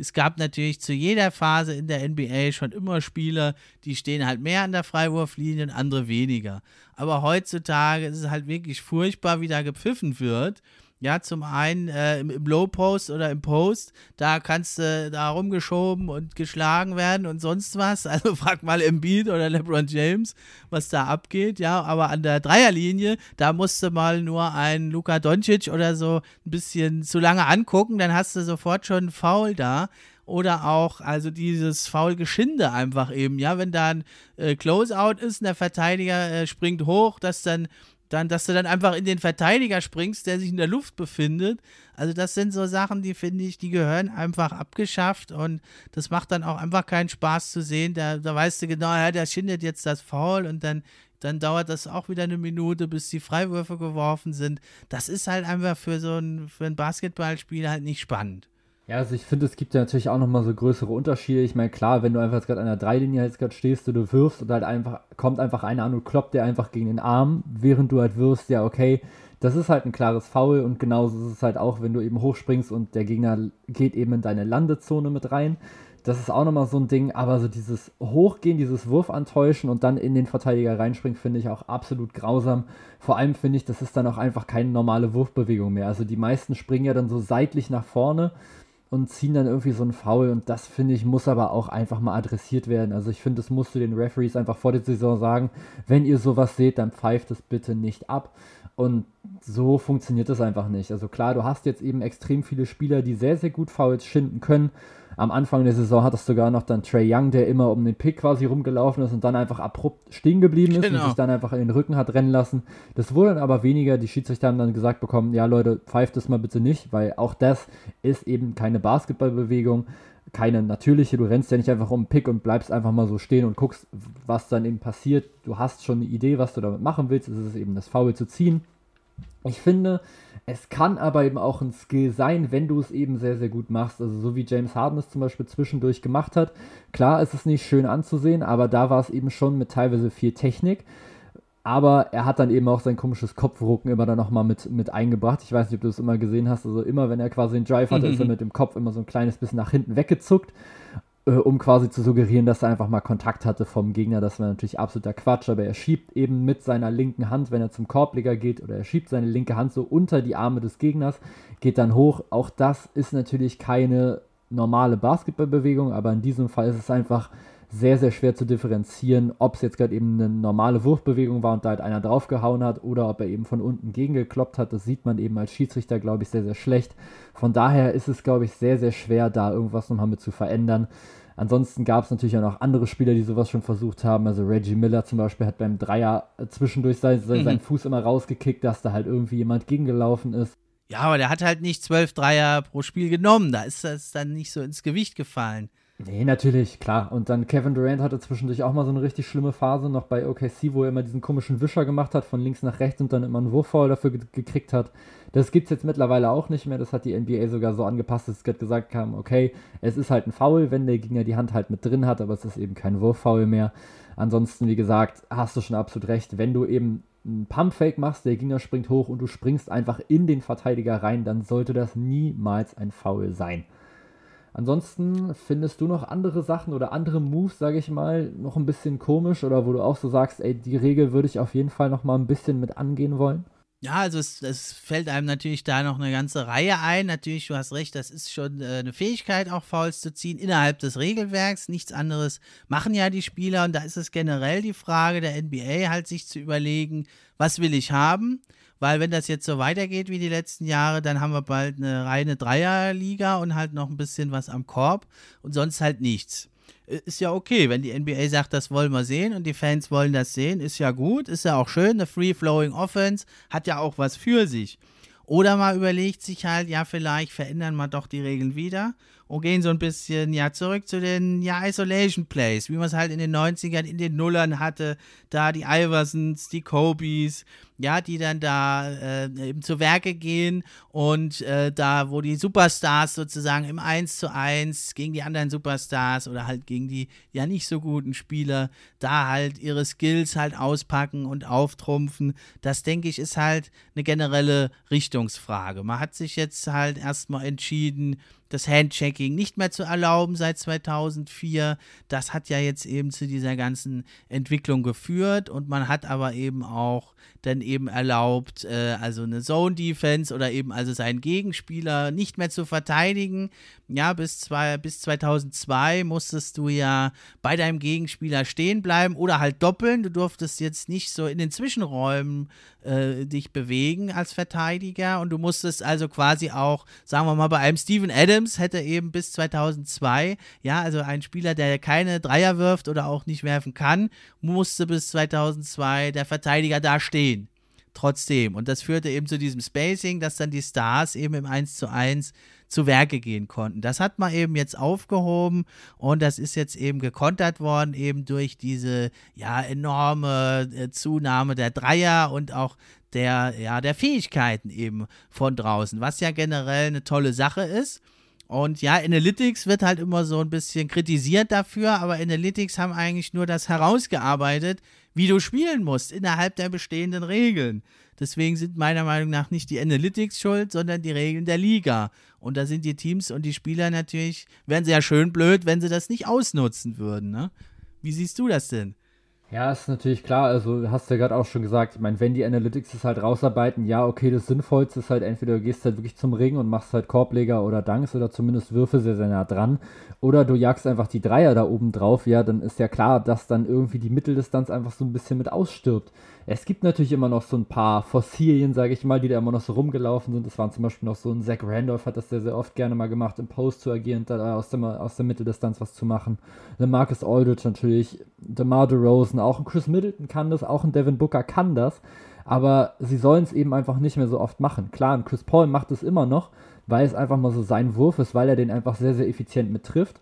Es gab natürlich zu jeder Phase in der NBA schon immer Spieler, die stehen halt mehr an der Freiwurflinie und andere weniger. Aber heutzutage ist es halt wirklich furchtbar, wie da gepfiffen wird. Ja, zum einen äh, im, im, Low Post oder im Post, da kannst du da rumgeschoben und geschlagen werden und sonst was. Also frag mal Embiid oder LeBron James, was da abgeht. Ja, aber an der Dreierlinie, da musst du mal nur einen Luka Doncic oder so ein bisschen zu lange angucken, dann hast du sofort schon einen Foul da oder auch also dieses Foul-Geschinde einfach eben, ja, wenn da ein äh, Closeout ist und der Verteidiger äh, springt hoch, dass dann dann, dass du dann einfach in den Verteidiger springst, der sich in der Luft befindet. Also das sind so Sachen, die finde ich, die gehören einfach abgeschafft und das macht dann auch einfach keinen Spaß zu sehen. Da, da weißt du genau, ja, der schindet jetzt das Foul und dann, dann dauert das auch wieder eine Minute, bis die Freiwürfe geworfen sind. Das ist halt einfach für so ein, für ein Basketballspiel halt nicht spannend. Ja, also ich finde, es gibt ja natürlich auch nochmal so größere Unterschiede. Ich meine, klar, wenn du einfach jetzt gerade an der Dreilinie jetzt gerade stehst und du wirfst und halt einfach, kommt einfach einer an und kloppt dir einfach gegen den Arm, während du halt wirfst, ja, okay, das ist halt ein klares Foul und genauso ist es halt auch, wenn du eben hochspringst und der Gegner geht eben in deine Landezone mit rein. Das ist auch nochmal so ein Ding, aber so dieses Hochgehen, dieses Wurf antäuschen und dann in den Verteidiger reinspringen, finde ich auch absolut grausam. Vor allem finde ich, das ist dann auch einfach keine normale Wurfbewegung mehr. Also die meisten springen ja dann so seitlich nach vorne und ziehen dann irgendwie so einen Foul und das finde ich muss aber auch einfach mal adressiert werden. Also ich finde, das musst du den Referees einfach vor der Saison sagen, wenn ihr sowas seht, dann pfeift es bitte nicht ab. Und so funktioniert das einfach nicht. Also klar, du hast jetzt eben extrem viele Spieler, die sehr, sehr gut Fouls schinden können. Am Anfang der Saison hattest du sogar noch dann Trey Young, der immer um den Pick quasi rumgelaufen ist und dann einfach abrupt stehen geblieben ist genau. und sich dann einfach in den Rücken hat rennen lassen. Das wurde dann aber weniger. Die Schiedsrichter haben dann gesagt bekommen, ja Leute, pfeift das mal bitte nicht, weil auch das ist eben keine Basketballbewegung keine natürliche. Du rennst ja nicht einfach um den Pick und bleibst einfach mal so stehen und guckst, was dann eben passiert. Du hast schon eine Idee, was du damit machen willst. Es ist eben das Foul zu ziehen. Ich finde, es kann aber eben auch ein Skill sein, wenn du es eben sehr, sehr gut machst. Also so wie James Harden es zum Beispiel zwischendurch gemacht hat. Klar ist es nicht schön anzusehen, aber da war es eben schon mit teilweise viel Technik. Aber er hat dann eben auch sein komisches Kopfrucken immer dann nochmal mit, mit eingebracht. Ich weiß nicht, ob du es immer gesehen hast. Also immer, wenn er quasi einen Drive hatte, ist er mit dem Kopf immer so ein kleines bisschen nach hinten weggezuckt äh, um quasi zu suggerieren, dass er einfach mal Kontakt hatte vom Gegner. Das war natürlich absoluter Quatsch, aber er schiebt eben mit seiner linken Hand, wenn er zum Korbleger geht, oder er schiebt seine linke Hand so unter die Arme des Gegners, geht dann hoch. Auch das ist natürlich keine normale Basketballbewegung, aber in diesem Fall ist es einfach sehr, sehr schwer zu differenzieren, ob es jetzt gerade eben eine normale Wurfbewegung war und da halt einer draufgehauen hat oder ob er eben von unten gegengekloppt hat. Das sieht man eben als Schiedsrichter, glaube ich, sehr, sehr schlecht. Von daher ist es, glaube ich, sehr, sehr schwer, da irgendwas nochmal mit zu verändern. Ansonsten gab es natürlich auch noch andere Spieler, die sowas schon versucht haben. Also Reggie Miller zum Beispiel hat beim Dreier zwischendurch sein, mhm. seinen Fuß immer rausgekickt, dass da halt irgendwie jemand gegengelaufen ist. Ja, aber der hat halt nicht zwölf Dreier pro Spiel genommen. Da ist das dann nicht so ins Gewicht gefallen. Nee, natürlich, klar. Und dann Kevin Durant hatte zwischendurch auch mal so eine richtig schlimme Phase noch bei OKC, wo er immer diesen komischen Wischer gemacht hat, von links nach rechts und dann immer einen Wurffoul dafür ge gekriegt hat. Das gibt es jetzt mittlerweile auch nicht mehr. Das hat die NBA sogar so angepasst, dass es gerade gesagt haben, okay, es ist halt ein Foul, wenn der Gegner die Hand halt mit drin hat, aber es ist eben kein Wurffoul mehr. Ansonsten, wie gesagt, hast du schon absolut recht. Wenn du eben einen Pumpfake machst, der Gegner springt hoch und du springst einfach in den Verteidiger rein, dann sollte das niemals ein Foul sein. Ansonsten findest du noch andere Sachen oder andere Moves, sage ich mal, noch ein bisschen komisch oder wo du auch so sagst, ey, die Regel würde ich auf jeden Fall noch mal ein bisschen mit angehen wollen? Ja, also es, es, fällt einem natürlich da noch eine ganze Reihe ein. Natürlich, du hast recht, das ist schon äh, eine Fähigkeit, auch Fouls zu ziehen innerhalb des Regelwerks. Nichts anderes machen ja die Spieler und da ist es generell die Frage der NBA halt sich zu überlegen, was will ich haben? Weil wenn das jetzt so weitergeht wie die letzten Jahre, dann haben wir bald eine reine Dreierliga und halt noch ein bisschen was am Korb und sonst halt nichts. Ist ja okay, wenn die NBA sagt, das wollen wir sehen und die Fans wollen das sehen, ist ja gut, ist ja auch schön. Eine Free-Flowing Offense hat ja auch was für sich. Oder man überlegt sich halt, ja, vielleicht verändern wir doch die Regeln wieder und gehen so ein bisschen ja zurück zu den ja Isolation Plays, wie man es halt in den 90ern, in den Nullern hatte, da die Iversons, die Kobys, ja, die dann da äh, eben zu Werke gehen und äh, da, wo die Superstars sozusagen im 1 zu 1 gegen die anderen Superstars oder halt gegen die ja nicht so guten Spieler da halt ihre Skills halt auspacken und auftrumpfen, das denke ich ist halt eine generelle Richtungsfrage. Man hat sich jetzt halt erstmal entschieden, das Handchecking nicht mehr zu erlauben seit 2004. Das hat ja jetzt eben zu dieser ganzen Entwicklung geführt und man hat aber eben auch dann eben erlaubt, äh, also eine Zone Defense oder eben also seinen Gegenspieler nicht mehr zu verteidigen. Ja, bis, zwei, bis 2002 musstest du ja bei deinem Gegenspieler stehen bleiben oder halt doppeln. Du durftest jetzt nicht so in den Zwischenräumen äh, dich bewegen als Verteidiger und du musstest also quasi auch, sagen wir mal, bei einem Steven Adams hätte eben bis 2002, ja, also ein Spieler, der keine Dreier wirft oder auch nicht werfen kann, musste bis 2002 der Verteidiger da stehen. Trotzdem. Und das führte eben zu diesem Spacing, dass dann die Stars eben im 1 zu 1 zu Werke gehen konnten. Das hat man eben jetzt aufgehoben und das ist jetzt eben gekontert worden, eben durch diese ja enorme äh, Zunahme der Dreier und auch der, ja, der Fähigkeiten eben von draußen, was ja generell eine tolle Sache ist. Und ja, Analytics wird halt immer so ein bisschen kritisiert dafür, aber Analytics haben eigentlich nur das herausgearbeitet, wie du spielen musst innerhalb der bestehenden Regeln. Deswegen sind meiner Meinung nach nicht die Analytics schuld, sondern die Regeln der Liga. Und da sind die Teams und die Spieler natürlich, wären ja schön blöd, wenn sie das nicht ausnutzen würden. Ne? Wie siehst du das denn? Ja, ist natürlich klar. Also, hast du ja gerade auch schon gesagt. Ich meine, wenn die Analytics es halt rausarbeiten, ja, okay, das Sinnvollste ist halt entweder du gehst halt wirklich zum Ring und machst halt Korbleger oder Dunks oder zumindest Würfe sehr, sehr nah dran. Oder du jagst einfach die Dreier da oben drauf. Ja, dann ist ja klar, dass dann irgendwie die Mitteldistanz einfach so ein bisschen mit ausstirbt. Es gibt natürlich immer noch so ein paar Fossilien, sage ich mal, die da immer noch so rumgelaufen sind. Das waren zum Beispiel noch so ein Zach Randolph, hat das sehr, sehr oft gerne mal gemacht, im Post zu agieren, da aus der, aus der Mitteldistanz was zu machen. Der Marcus Aldridge natürlich, DeMar DeRozan, auch ein Chris Middleton kann das, auch ein Devin Booker kann das. Aber sie sollen es eben einfach nicht mehr so oft machen. Klar, ein Chris Paul macht es immer noch, weil es einfach mal so sein Wurf ist, weil er den einfach sehr, sehr effizient mittrifft.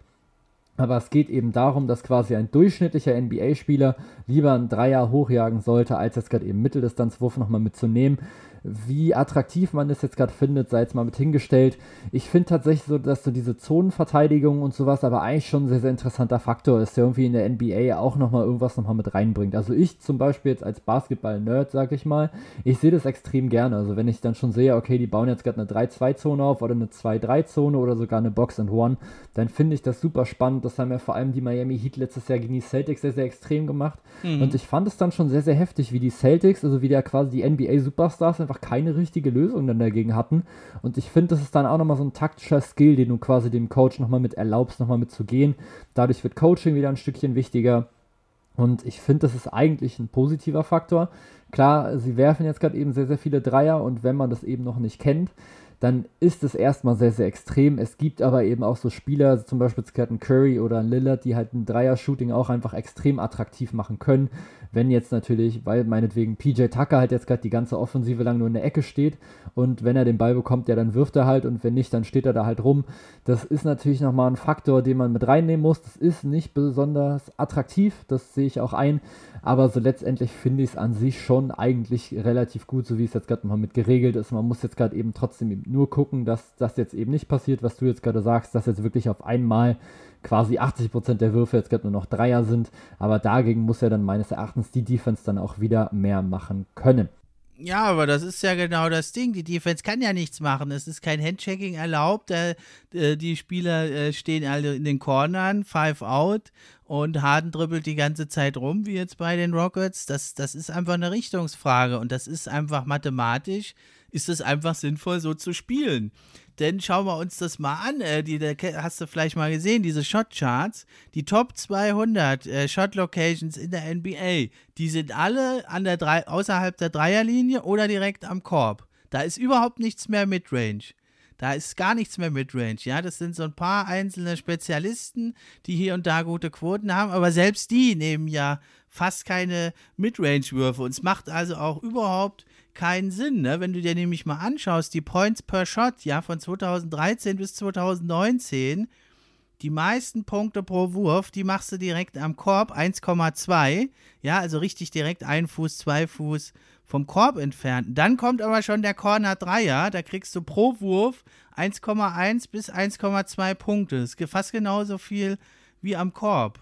Aber es geht eben darum, dass quasi ein durchschnittlicher NBA-Spieler lieber einen Dreier hochjagen sollte, als jetzt gerade eben Mitteldistanzwurf nochmal mitzunehmen. Wie attraktiv man das jetzt gerade findet, sei jetzt mal mit hingestellt. Ich finde tatsächlich so, dass so diese Zonenverteidigung und sowas aber eigentlich schon ein sehr, sehr interessanter Faktor ist, der irgendwie in der NBA auch nochmal irgendwas nochmal mit reinbringt. Also ich zum Beispiel jetzt als Basketball-Nerd, sag ich mal, ich sehe das extrem gerne. Also wenn ich dann schon sehe, okay, die bauen jetzt gerade eine 3-2-Zone auf oder eine 2-3-Zone oder sogar eine Box and One, dann finde ich das super spannend. Das haben ja vor allem die Miami Heat letztes Jahr gegen die Celtics sehr, sehr extrem gemacht. Mhm. Und ich fand es dann schon sehr, sehr heftig, wie die Celtics, also wie der quasi die NBA-Superstars einfach keine richtige Lösung dann dagegen hatten. Und ich finde, das ist dann auch nochmal so ein taktischer Skill, den du quasi dem Coach nochmal mit erlaubst, nochmal mitzugehen. Dadurch wird Coaching wieder ein Stückchen wichtiger. Und ich finde, das ist eigentlich ein positiver Faktor. Klar, sie werfen jetzt gerade eben sehr, sehr viele Dreier und wenn man das eben noch nicht kennt, dann ist es erstmal sehr, sehr extrem. Es gibt aber eben auch so Spieler, zum Beispiel Scatten Curry oder Lillard, die halt ein Dreier-Shooting auch einfach extrem attraktiv machen können. Wenn jetzt natürlich, weil meinetwegen PJ Tucker halt jetzt gerade die ganze Offensive lang nur in der Ecke steht und wenn er den Ball bekommt, ja, dann wirft er halt und wenn nicht, dann steht er da halt rum. Das ist natürlich nochmal ein Faktor, den man mit reinnehmen muss. Das ist nicht besonders attraktiv, das sehe ich auch ein, aber so letztendlich finde ich es an sich schon eigentlich relativ gut, so wie es jetzt gerade mal mit geregelt ist. Man muss jetzt gerade eben trotzdem nur gucken, dass das jetzt eben nicht passiert, was du jetzt gerade sagst, dass jetzt wirklich auf einmal quasi 80% der Würfe jetzt gerade nur noch Dreier sind. Aber dagegen muss er dann meines Erachtens die Defense dann auch wieder mehr machen können. Ja, aber das ist ja genau das Ding. Die Defense kann ja nichts machen. Es ist kein Handchecking erlaubt. Äh, die Spieler äh, stehen alle in den Cornern, five out und Harden dribbelt die ganze Zeit rum, wie jetzt bei den Rockets. Das, das ist einfach eine Richtungsfrage und das ist einfach mathematisch, ist es einfach sinnvoll, so zu spielen. Denn schauen wir uns das mal an. Äh, die, die, hast du vielleicht mal gesehen, diese Shot-Charts. Die Top 200 äh, Shot-Locations in der NBA, die sind alle an der drei, außerhalb der Dreierlinie oder direkt am Korb. Da ist überhaupt nichts mehr Midrange. Da ist gar nichts mehr Midrange. Ja, das sind so ein paar einzelne Spezialisten, die hier und da gute Quoten haben, aber selbst die nehmen ja fast keine Midrange-Würfe. Und es macht also auch überhaupt keinen Sinn, ne? Wenn du dir nämlich mal anschaust, die Points per Shot, ja, von 2013 bis 2019, die meisten Punkte pro Wurf, die machst du direkt am Korb, 1,2. Ja, also richtig direkt ein Fuß, zwei Fuß vom Korb entfernt. Dann kommt aber schon der Corner Dreier, da kriegst du pro Wurf 1,1 bis 1,2 Punkte. Das ist fast genauso viel wie am Korb.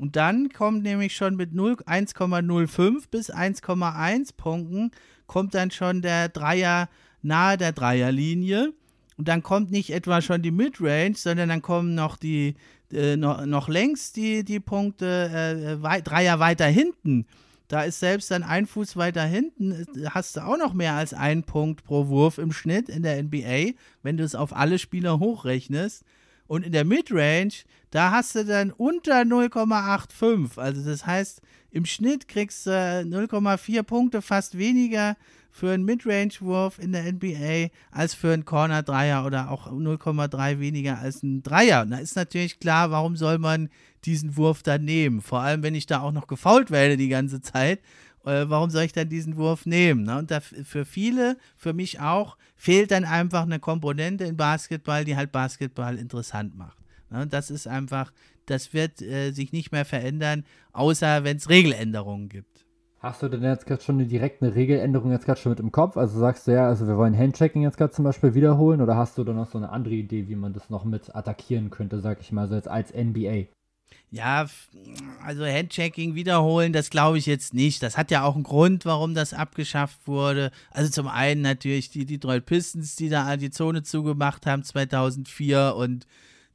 Und dann kommt nämlich schon mit 1,05 bis 1,1 Punkten kommt dann schon der Dreier nahe der Dreierlinie. und dann kommt nicht etwa schon die Midrange, sondern dann kommen noch die äh, noch, noch längst die, die Punkte äh, wei Dreier weiter hinten. Da ist selbst dann ein Fuß weiter hinten, äh, hast du auch noch mehr als einen Punkt pro Wurf im Schnitt in der NBA, wenn du es auf alle Spieler hochrechnest. Und in der Midrange, da hast du dann unter 0,85. Also das heißt, im Schnitt kriegst du 0,4 Punkte fast weniger für einen Midrange-Wurf in der NBA als für einen Corner-Dreier oder auch 0,3 weniger als ein Dreier. Und da ist natürlich klar, warum soll man diesen Wurf dann nehmen? Vor allem, wenn ich da auch noch gefault werde die ganze Zeit. Äh, warum soll ich dann diesen Wurf nehmen? Ne? Und für viele, für mich auch, fehlt dann einfach eine Komponente in Basketball, die halt Basketball interessant macht. Ne? Das ist einfach, das wird äh, sich nicht mehr verändern, außer wenn es Regeländerungen gibt. Hast du denn jetzt gerade schon eine direkte Regeländerung jetzt gerade schon mit im Kopf? Also sagst du ja, also wir wollen Handchecking jetzt gerade zum Beispiel wiederholen oder hast du da noch so eine andere Idee, wie man das noch mit attackieren könnte, sag ich mal, so jetzt als NBA? Ja, also Handchecking wiederholen, das glaube ich jetzt nicht. Das hat ja auch einen Grund, warum das abgeschafft wurde. Also zum einen natürlich die Detroit Pistons, die da die Zone zugemacht haben 2004 und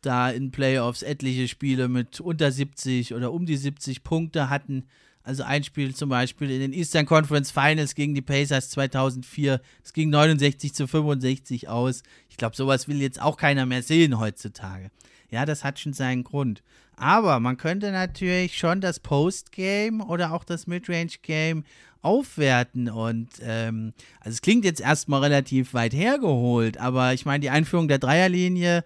da in Playoffs etliche Spiele mit unter 70 oder um die 70 Punkte hatten. Also ein Spiel zum Beispiel in den Eastern Conference Finals gegen die Pacers 2004. Es ging 69 zu 65 aus. Ich glaube, sowas will jetzt auch keiner mehr sehen heutzutage. Ja, das hat schon seinen Grund. Aber man könnte natürlich schon das Postgame oder auch das Midrange-Game aufwerten. Und ähm, also es klingt jetzt erstmal relativ weit hergeholt, aber ich meine, die Einführung der Dreierlinie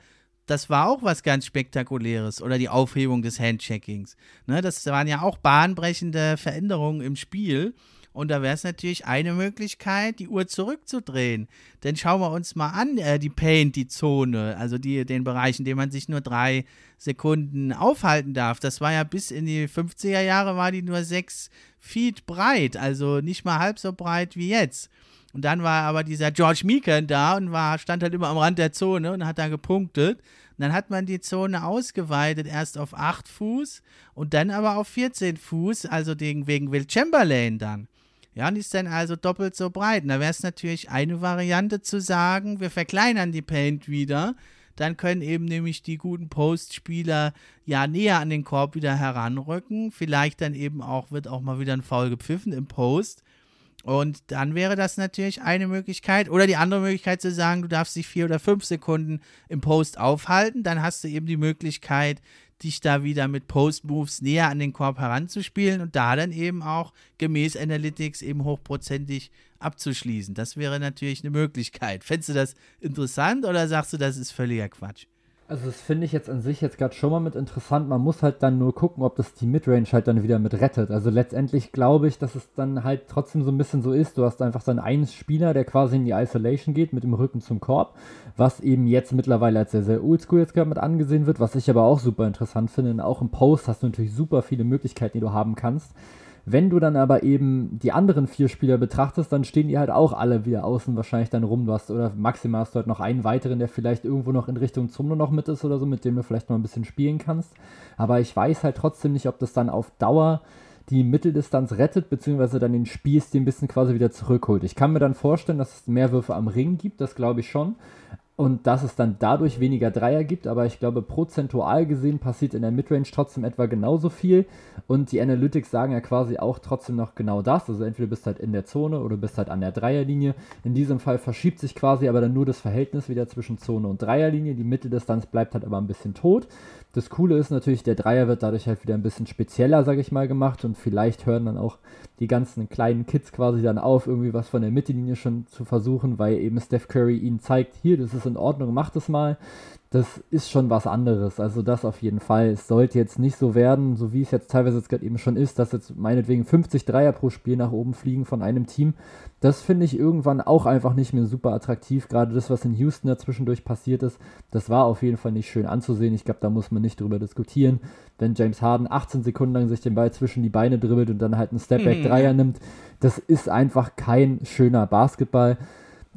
das war auch was ganz Spektakuläres. Oder die Aufhebung des Handcheckings. Ne, das waren ja auch bahnbrechende Veränderungen im Spiel. Und da wäre es natürlich eine Möglichkeit, die Uhr zurückzudrehen. Denn schauen wir uns mal an, äh, die Paint, die Zone, also die, den Bereich, in dem man sich nur drei Sekunden aufhalten darf. Das war ja bis in die 50er Jahre, war die nur sechs Feet breit, also nicht mal halb so breit wie jetzt. Und dann war aber dieser George Meekan da und war, stand halt immer am Rand der Zone und hat da gepunktet. Und dann hat man die Zone ausgeweitet, erst auf 8 Fuß und dann aber auf 14 Fuß, also wegen, wegen Will Chamberlain dann. Ja, und ist dann also doppelt so breit. Und da wäre es natürlich eine Variante zu sagen, wir verkleinern die Paint wieder. Dann können eben nämlich die guten Postspieler ja näher an den Korb wieder heranrücken. Vielleicht dann eben auch, wird auch mal wieder ein Foul gepfiffen im Post. Und dann wäre das natürlich eine Möglichkeit. Oder die andere Möglichkeit zu sagen, du darfst dich vier oder fünf Sekunden im Post aufhalten. Dann hast du eben die Möglichkeit, dich da wieder mit Post-Moves näher an den Korb heranzuspielen und da dann eben auch gemäß Analytics eben hochprozentig abzuschließen. Das wäre natürlich eine Möglichkeit. Fändest du das interessant oder sagst du, das ist völliger Quatsch? Also das finde ich jetzt an sich jetzt gerade schon mal mit interessant. Man muss halt dann nur gucken, ob das die Midrange halt dann wieder mit rettet. Also letztendlich glaube ich, dass es dann halt trotzdem so ein bisschen so ist. Du hast einfach dann einen Spieler, der quasi in die Isolation geht mit dem Rücken zum Korb, was eben jetzt mittlerweile als sehr, sehr oldschool jetzt gerade mit angesehen wird, was ich aber auch super interessant finde. Und auch im Post hast du natürlich super viele Möglichkeiten, die du haben kannst. Wenn du dann aber eben die anderen vier Spieler betrachtest, dann stehen die halt auch alle wieder außen wahrscheinlich dann rum. Du hast, oder maximal hast du halt noch einen weiteren, der vielleicht irgendwo noch in Richtung Zone noch mit ist oder so, mit dem du vielleicht mal ein bisschen spielen kannst. Aber ich weiß halt trotzdem nicht, ob das dann auf Dauer die Mitteldistanz rettet, beziehungsweise dann den Spielstil ein bisschen quasi wieder zurückholt. Ich kann mir dann vorstellen, dass es mehr Würfe am Ring gibt, das glaube ich schon und dass es dann dadurch weniger Dreier gibt, aber ich glaube, prozentual gesehen passiert in der Midrange trotzdem etwa genauso viel und die Analytics sagen ja quasi auch trotzdem noch genau das, also entweder bist halt in der Zone oder bist halt an der Dreierlinie. In diesem Fall verschiebt sich quasi aber dann nur das Verhältnis wieder zwischen Zone und Dreierlinie, die Mitteldistanz bleibt halt aber ein bisschen tot. Das Coole ist natürlich, der Dreier wird dadurch halt wieder ein bisschen spezieller, sag ich mal, gemacht und vielleicht hören dann auch die ganzen kleinen Kids quasi dann auf, irgendwie was von der Mittellinie schon zu versuchen, weil eben Steph Curry ihnen zeigt, hier, das ist in Ordnung, mach das mal. Das ist schon was anderes. Also das auf jeden Fall. Es sollte jetzt nicht so werden, so wie es jetzt teilweise jetzt gerade eben schon ist, dass jetzt meinetwegen 50 Dreier pro Spiel nach oben fliegen von einem Team. Das finde ich irgendwann auch einfach nicht mehr super attraktiv. Gerade das, was in Houston dazwischendurch passiert ist, das war auf jeden Fall nicht schön anzusehen. Ich glaube, da muss man nicht drüber diskutieren. Wenn James Harden 18 Sekunden lang sich den Ball zwischen die Beine dribbelt und dann halt einen Stepback-Dreier mhm. nimmt, das ist einfach kein schöner Basketball.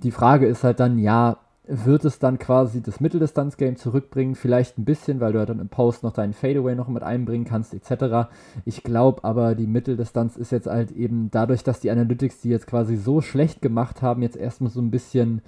Die Frage ist halt dann, ja, wird es dann quasi das Mitteldistanz-Game zurückbringen, vielleicht ein bisschen, weil du ja dann im Post noch deinen Fadeaway noch mit einbringen kannst, etc. Ich glaube aber, die Mitteldistanz ist jetzt halt eben dadurch, dass die Analytics die jetzt quasi so schlecht gemacht haben, jetzt erstmal so ein bisschen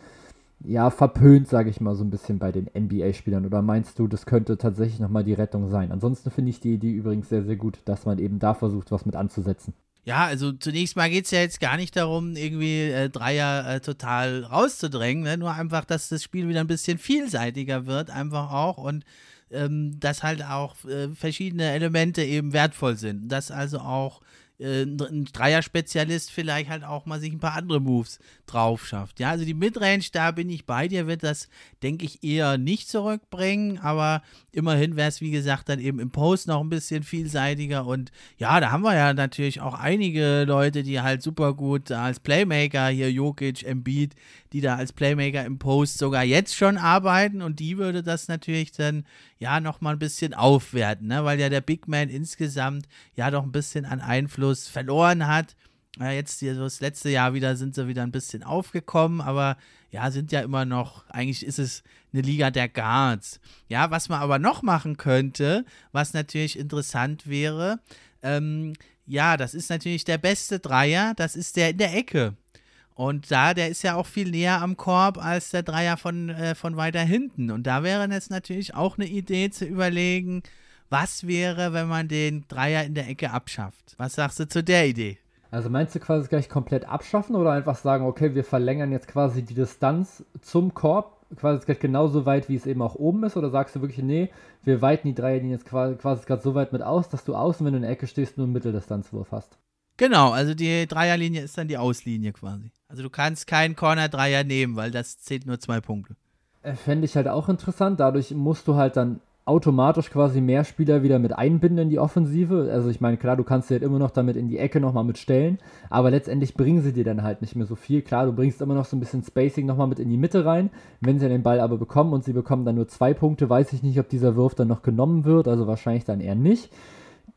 ja, verpönt, sage ich mal, so ein bisschen bei den NBA-Spielern? Oder meinst du, das könnte tatsächlich nochmal die Rettung sein? Ansonsten finde ich die Idee übrigens sehr, sehr gut, dass man eben da versucht, was mit anzusetzen. Ja, also zunächst mal geht es ja jetzt gar nicht darum, irgendwie äh, Dreier äh, total rauszudrängen, ne? nur einfach, dass das Spiel wieder ein bisschen vielseitiger wird, einfach auch und ähm, dass halt auch äh, verschiedene Elemente eben wertvoll sind. Dass also auch äh, ein Dreier-Spezialist vielleicht halt auch mal sich ein paar andere Moves drauf schafft. Ja, also die Midrange, da bin ich bei dir, wird das, denke ich, eher nicht zurückbringen, aber immerhin wäre es, wie gesagt, dann eben im Post noch ein bisschen vielseitiger und ja, da haben wir ja natürlich auch einige Leute, die halt super gut als Playmaker, hier Jokic, Embiid, die da als Playmaker im Post sogar jetzt schon arbeiten und die würde das natürlich dann ja nochmal ein bisschen aufwerten, ne? weil ja der Big Man insgesamt ja doch ein bisschen an Einfluss verloren hat. Ja, jetzt hier so das letzte Jahr wieder sind sie wieder ein bisschen aufgekommen, aber ja, sind ja immer noch, eigentlich ist es eine Liga der Guards. Ja, was man aber noch machen könnte, was natürlich interessant wäre, ähm, ja, das ist natürlich der beste Dreier, das ist der in der Ecke. Und da, der ist ja auch viel näher am Korb als der Dreier von, äh, von weiter hinten. Und da wäre jetzt natürlich auch eine Idee zu überlegen, was wäre, wenn man den Dreier in der Ecke abschafft? Was sagst du zu der Idee? Also meinst du quasi gleich komplett abschaffen oder einfach sagen, okay, wir verlängern jetzt quasi die Distanz zum Korb quasi genauso weit, wie es eben auch oben ist? Oder sagst du wirklich, nee, wir weiten die Dreierlinie jetzt quasi, quasi gerade so weit mit aus, dass du außen, wenn du in der Ecke stehst, nur einen Mitteldistanzwurf hast? Genau, also die Dreierlinie ist dann die Auslinie quasi. Also du kannst keinen Corner-Dreier nehmen, weil das zählt nur zwei Punkte. Äh, fände ich halt auch interessant. Dadurch musst du halt dann automatisch quasi mehr Spieler wieder mit einbinden in die Offensive. Also ich meine, klar, du kannst sie halt immer noch damit in die Ecke nochmal mitstellen, aber letztendlich bringen sie dir dann halt nicht mehr so viel. Klar, du bringst immer noch so ein bisschen Spacing nochmal mit in die Mitte rein. Wenn sie den Ball aber bekommen und sie bekommen dann nur zwei Punkte, weiß ich nicht, ob dieser Wurf dann noch genommen wird, also wahrscheinlich dann eher nicht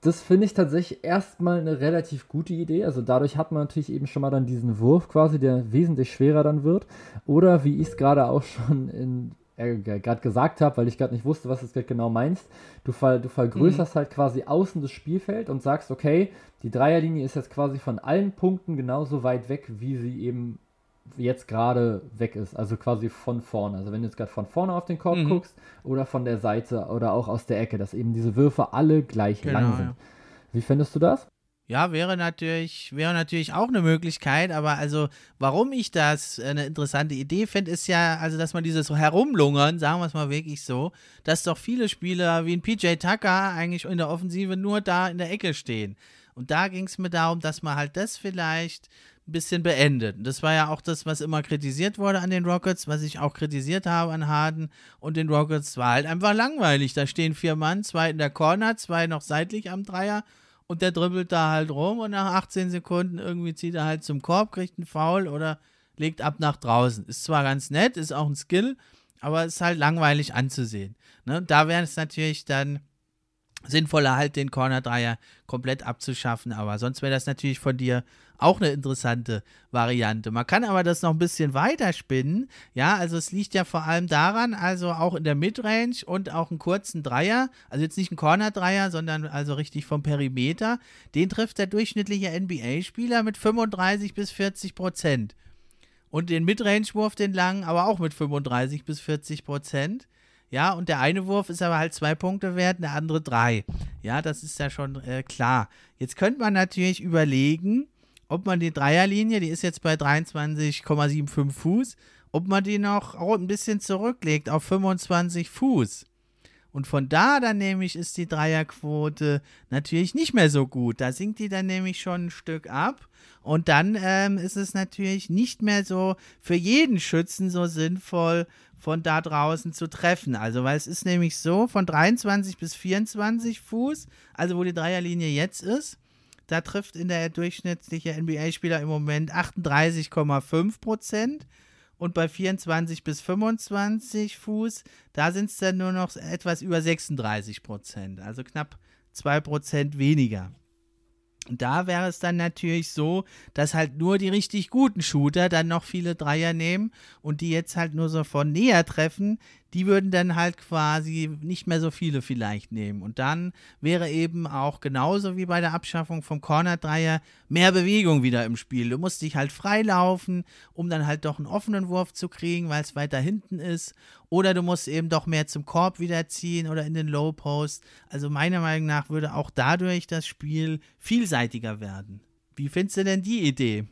das finde ich tatsächlich erstmal eine relativ gute Idee. Also dadurch hat man natürlich eben schon mal dann diesen Wurf quasi, der wesentlich schwerer dann wird. Oder wie ich es gerade auch schon in äh, gerade gesagt habe, weil ich gerade nicht wusste, was du jetzt genau meinst, du, ver, du vergrößerst mhm. halt quasi außen das Spielfeld und sagst, okay, die Dreierlinie ist jetzt quasi von allen Punkten genauso weit weg, wie sie eben jetzt gerade weg ist, also quasi von vorne. Also wenn du jetzt gerade von vorne auf den Korb mhm. guckst oder von der Seite oder auch aus der Ecke, dass eben diese Würfe alle gleich genau, lang sind. Ja. Wie findest du das? Ja, wäre natürlich, wäre natürlich auch eine Möglichkeit, aber also, warum ich das eine interessante Idee finde, ist ja, also, dass man dieses Herumlungern, sagen wir es mal wirklich so, dass doch viele Spieler wie ein PJ Tucker eigentlich in der Offensive nur da in der Ecke stehen. Und da ging es mir darum, dass man halt das vielleicht ein bisschen beendet. Das war ja auch das, was immer kritisiert wurde an den Rockets, was ich auch kritisiert habe an Harden und den Rockets, war halt einfach langweilig. Da stehen vier Mann, zwei in der Corner, zwei noch seitlich am Dreier und der dribbelt da halt rum und nach 18 Sekunden irgendwie zieht er halt zum Korb, kriegt einen Foul oder legt ab nach draußen. Ist zwar ganz nett, ist auch ein Skill, aber ist halt langweilig anzusehen. Ne? Da wäre es natürlich dann sinnvoller, halt den Corner-Dreier komplett abzuschaffen, aber sonst wäre das natürlich von dir auch eine interessante Variante. Man kann aber das noch ein bisschen weiter spinnen. Ja, also es liegt ja vor allem daran, also auch in der Midrange und auch einen kurzen Dreier, also jetzt nicht ein Corner-Dreier, sondern also richtig vom Perimeter, den trifft der durchschnittliche NBA-Spieler mit 35 bis 40 Prozent. Und den Midrange-Wurf, den langen, aber auch mit 35 bis 40 Prozent. Ja, und der eine Wurf ist aber halt zwei Punkte wert, der andere drei. Ja, das ist ja schon äh, klar. Jetzt könnte man natürlich überlegen, ob man die Dreierlinie, die ist jetzt bei 23,75 Fuß, ob man die noch ein bisschen zurücklegt auf 25 Fuß. Und von da dann nämlich ist die Dreierquote natürlich nicht mehr so gut. Da sinkt die dann nämlich schon ein Stück ab. Und dann ähm, ist es natürlich nicht mehr so für jeden Schützen so sinnvoll, von da draußen zu treffen. Also, weil es ist nämlich so, von 23 bis 24 Fuß, also wo die Dreierlinie jetzt ist, da trifft in der durchschnittliche NBA-Spieler im Moment 38,5 Prozent. Und bei 24 bis 25 Fuß, da sind es dann nur noch etwas über 36 Prozent. Also knapp 2 Prozent weniger. Und da wäre es dann natürlich so, dass halt nur die richtig guten Shooter dann noch viele Dreier nehmen und die jetzt halt nur so von näher treffen, die würden dann halt quasi nicht mehr so viele vielleicht nehmen. Und dann wäre eben auch genauso wie bei der Abschaffung vom Corner-Dreier mehr Bewegung wieder im Spiel. Du musst dich halt freilaufen, um dann halt doch einen offenen Wurf zu kriegen, weil es weiter hinten ist. Oder du musst eben doch mehr zum Korb wieder ziehen oder in den Low Post. Also meiner Meinung nach würde auch dadurch das Spiel vielseitiger werden. Wie findest du denn die Idee?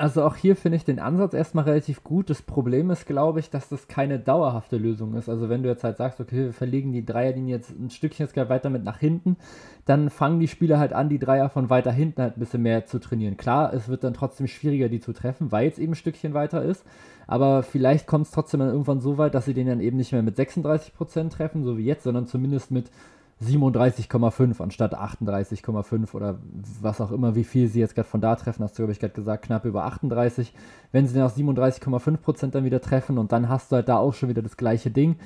Also auch hier finde ich den Ansatz erstmal relativ gut. Das Problem ist, glaube ich, dass das keine dauerhafte Lösung ist. Also wenn du jetzt halt sagst, okay, wir verlegen die Dreierlinie jetzt ein Stückchen jetzt weiter mit nach hinten, dann fangen die Spieler halt an, die Dreier von weiter hinten halt ein bisschen mehr zu trainieren. Klar, es wird dann trotzdem schwieriger, die zu treffen, weil es eben ein Stückchen weiter ist. Aber vielleicht kommt es trotzdem dann irgendwann so weit, dass sie den dann eben nicht mehr mit 36% treffen, so wie jetzt, sondern zumindest mit 37,5 anstatt 38,5 oder was auch immer, wie viel sie jetzt gerade von da treffen, hast du, glaube ich, gerade gesagt, knapp über 38. Wenn sie dann auf 37,5% dann wieder treffen und dann hast du halt da auch schon wieder das gleiche Ding,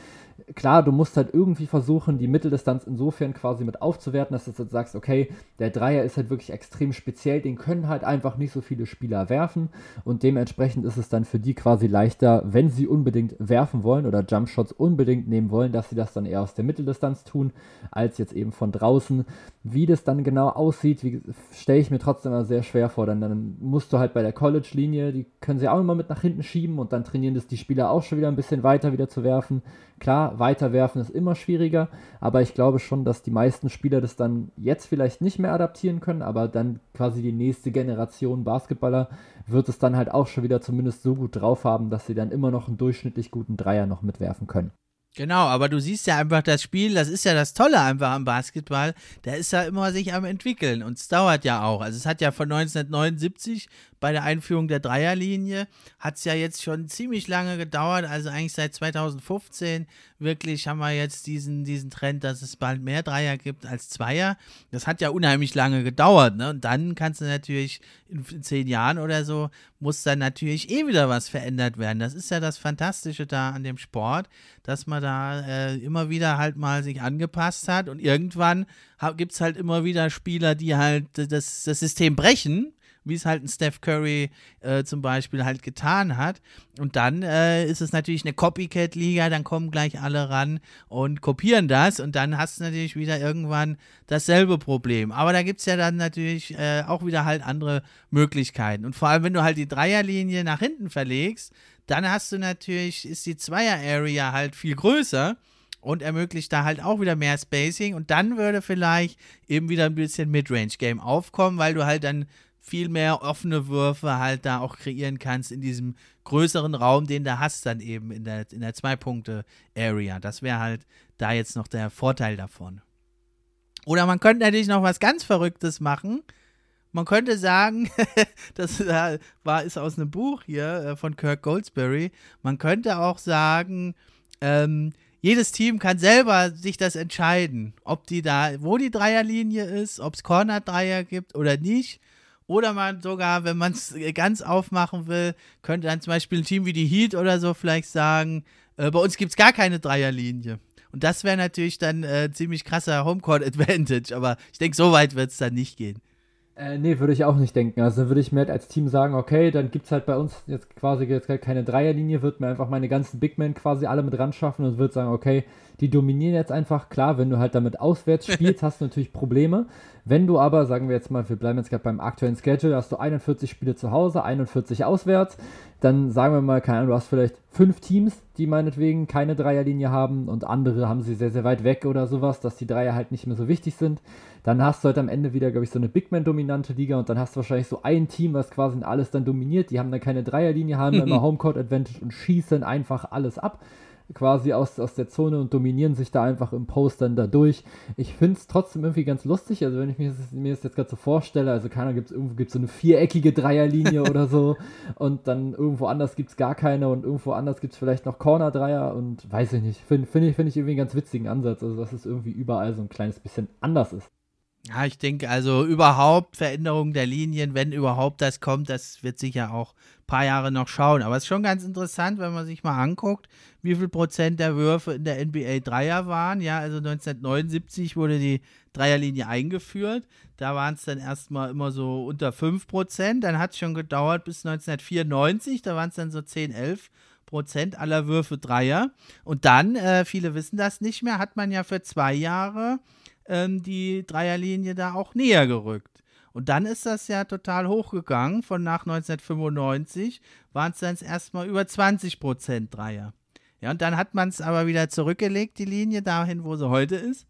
klar, du musst halt irgendwie versuchen, die Mitteldistanz insofern quasi mit aufzuwerten, dass du jetzt sagst, okay, der Dreier ist halt wirklich extrem speziell, den können halt einfach nicht so viele Spieler werfen und dementsprechend ist es dann für die quasi leichter, wenn sie unbedingt werfen wollen oder Jumpshots unbedingt nehmen wollen, dass sie das dann eher aus der Mitteldistanz tun, als jetzt eben von draußen. Wie das dann genau aussieht, stelle ich mir trotzdem immer sehr schwer vor, denn dann musst du halt bei der College-Linie, die können sie auch immer mit nach hinten schieben und dann trainieren das die Spieler auch schon wieder ein bisschen weiter wieder zu werfen. Klar, weiterwerfen ist immer schwieriger, aber ich glaube schon, dass die meisten Spieler das dann jetzt vielleicht nicht mehr adaptieren können, aber dann quasi die nächste Generation Basketballer wird es dann halt auch schon wieder zumindest so gut drauf haben, dass sie dann immer noch einen durchschnittlich guten Dreier noch mitwerfen können. Genau, aber du siehst ja einfach das Spiel, das ist ja das Tolle einfach am Basketball, der ist ja immer sich am entwickeln und es dauert ja auch. Also es hat ja von 1979 bei der Einführung der Dreierlinie hat es ja jetzt schon ziemlich lange gedauert, also eigentlich seit 2015 wirklich haben wir jetzt diesen, diesen Trend, dass es bald mehr Dreier gibt als Zweier. Das hat ja unheimlich lange gedauert, ne? Und dann kannst du natürlich in, zehn Jahren oder so, muss dann natürlich eh wieder was verändert werden. Das ist ja das Fantastische da an dem Sport, dass man da äh, immer wieder halt mal sich angepasst hat und irgendwann gibt es halt immer wieder Spieler, die halt das, das System brechen wie es halt ein Steph Curry äh, zum Beispiel halt getan hat. Und dann äh, ist es natürlich eine Copycat-Liga, dann kommen gleich alle ran und kopieren das und dann hast du natürlich wieder irgendwann dasselbe Problem. Aber da gibt es ja dann natürlich äh, auch wieder halt andere Möglichkeiten. Und vor allem, wenn du halt die Dreierlinie nach hinten verlegst, dann hast du natürlich, ist die Zweier-Area halt viel größer und ermöglicht da halt auch wieder mehr Spacing und dann würde vielleicht eben wieder ein bisschen Midrange-Game aufkommen, weil du halt dann viel mehr offene Würfe halt da auch kreieren kannst in diesem größeren Raum, den du hast dann eben in der, in der Zwei-Punkte-Area. Das wäre halt da jetzt noch der Vorteil davon. Oder man könnte natürlich noch was ganz Verrücktes machen. Man könnte sagen, das war, ist aus einem Buch hier äh, von Kirk Goldsberry. Man könnte auch sagen, ähm, jedes Team kann selber sich das entscheiden, ob die da, wo die Dreierlinie ist, ob es Corner-Dreier gibt oder nicht. Oder man sogar, wenn man es ganz aufmachen will, könnte dann zum Beispiel ein Team wie die Heat oder so vielleicht sagen, äh, bei uns gibt es gar keine Dreierlinie. Und das wäre natürlich dann äh, ziemlich krasser Homecourt Advantage, aber ich denke, so weit wird es dann nicht gehen. Äh, nee, würde ich auch nicht denken. Also würde ich mir halt als Team sagen, okay, dann gibt es halt bei uns jetzt quasi jetzt keine Dreierlinie, wird mir einfach meine ganzen Big Men quasi alle mit ran schaffen und würde sagen, okay, die dominieren jetzt einfach. Klar, wenn du halt damit auswärts spielst, hast du natürlich Probleme. Wenn du aber, sagen wir jetzt mal, wir bleiben jetzt gerade beim aktuellen Schedule, hast du 41 Spiele zu Hause, 41 auswärts, dann sagen wir mal, keine Ahnung, du hast vielleicht fünf Teams, die meinetwegen keine Dreierlinie haben und andere haben sie sehr, sehr weit weg oder sowas, dass die Dreier halt nicht mehr so wichtig sind. Dann hast du halt am Ende wieder, glaube ich, so eine Big Man-dominante Liga und dann hast du wahrscheinlich so ein Team, was quasi alles dann dominiert. Die haben dann keine Dreierlinie, haben immer Homecourt Advantage und schießen einfach alles ab quasi aus, aus der Zone und dominieren sich da einfach im Post dann da durch. Ich finde es trotzdem irgendwie ganz lustig. Also wenn ich mir das, mir das jetzt gerade so vorstelle, also keiner gibt es irgendwo gibt's so eine viereckige Dreierlinie oder so und dann irgendwo anders gibt es gar keine und irgendwo anders gibt es vielleicht noch Corner-Dreier und weiß ich nicht. Finde find ich, find ich irgendwie einen ganz witzigen Ansatz. Also dass es irgendwie überall so ein kleines bisschen anders ist. Ja, ich denke, also überhaupt Veränderung der Linien, wenn überhaupt das kommt, das wird sicher auch paar Jahre noch schauen. Aber es ist schon ganz interessant, wenn man sich mal anguckt, wie viel Prozent der Würfe in der NBA Dreier waren. Ja, also 1979 wurde die Dreierlinie eingeführt. Da waren es dann erstmal immer so unter 5 Prozent. Dann hat es schon gedauert bis 1994, da waren es dann so 10, 11 Prozent aller Würfe Dreier. Und dann, äh, viele wissen das nicht mehr, hat man ja für zwei Jahre ähm, die Dreierlinie da auch näher gerückt. Und dann ist das ja total hochgegangen. Von nach 1995 waren es dann erstmal über 20 Prozent Dreier. Ja, und dann hat man es aber wieder zurückgelegt, die Linie dahin, wo sie heute ist.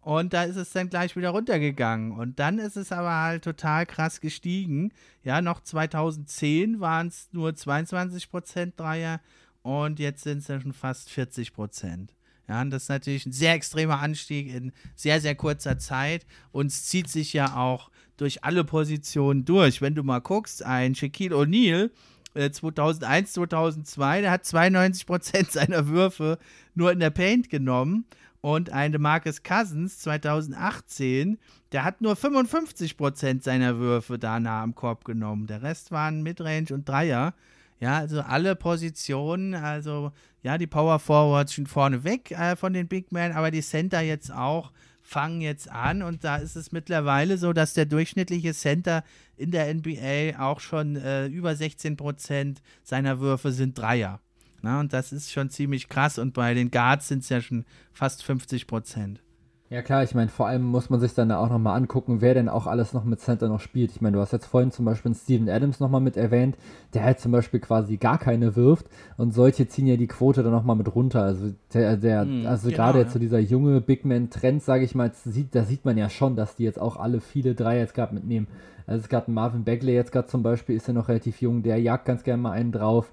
Und da ist es dann gleich wieder runtergegangen. Und dann ist es aber halt total krass gestiegen. Ja, noch 2010 waren es nur 22 Prozent Dreier und jetzt sind es ja schon fast 40 Prozent. Ja, und das ist natürlich ein sehr extremer Anstieg in sehr, sehr kurzer Zeit und es zieht sich ja auch durch alle Positionen durch. Wenn du mal guckst, ein Shaquille O'Neal 2001, äh, 2002, der hat 92 Prozent seiner Würfe nur in der Paint genommen und eine Marcus Cousins 2018, der hat nur 55% seiner Würfe da nah am Korb genommen. Der Rest waren Midrange und Dreier. Ja, also alle Positionen, also ja, die Power Forwards schon vorne weg äh, von den Big Men, aber die Center jetzt auch fangen jetzt an und da ist es mittlerweile so, dass der durchschnittliche Center in der NBA auch schon äh, über 16% seiner Würfe sind Dreier. Na, und das ist schon ziemlich krass. Und bei den Guards sind es ja schon fast 50 Prozent. Ja klar, ich meine, vor allem muss man sich dann auch nochmal angucken, wer denn auch alles noch mit Center noch spielt. Ich meine, du hast jetzt vorhin zum Beispiel Steven Adams nochmal mit erwähnt, der halt zum Beispiel quasi gar keine wirft und solche ziehen ja die Quote dann nochmal mit runter. Also der, der hm, also genau, gerade jetzt ja. so dieser junge Big Man-Trend, sage ich mal, sieht, da sieht man ja schon, dass die jetzt auch alle viele Dreier jetzt gerade mitnehmen. Also es gab Marvin Bagley jetzt gerade zum Beispiel, ist ja noch relativ jung, der jagt ganz gerne mal einen drauf.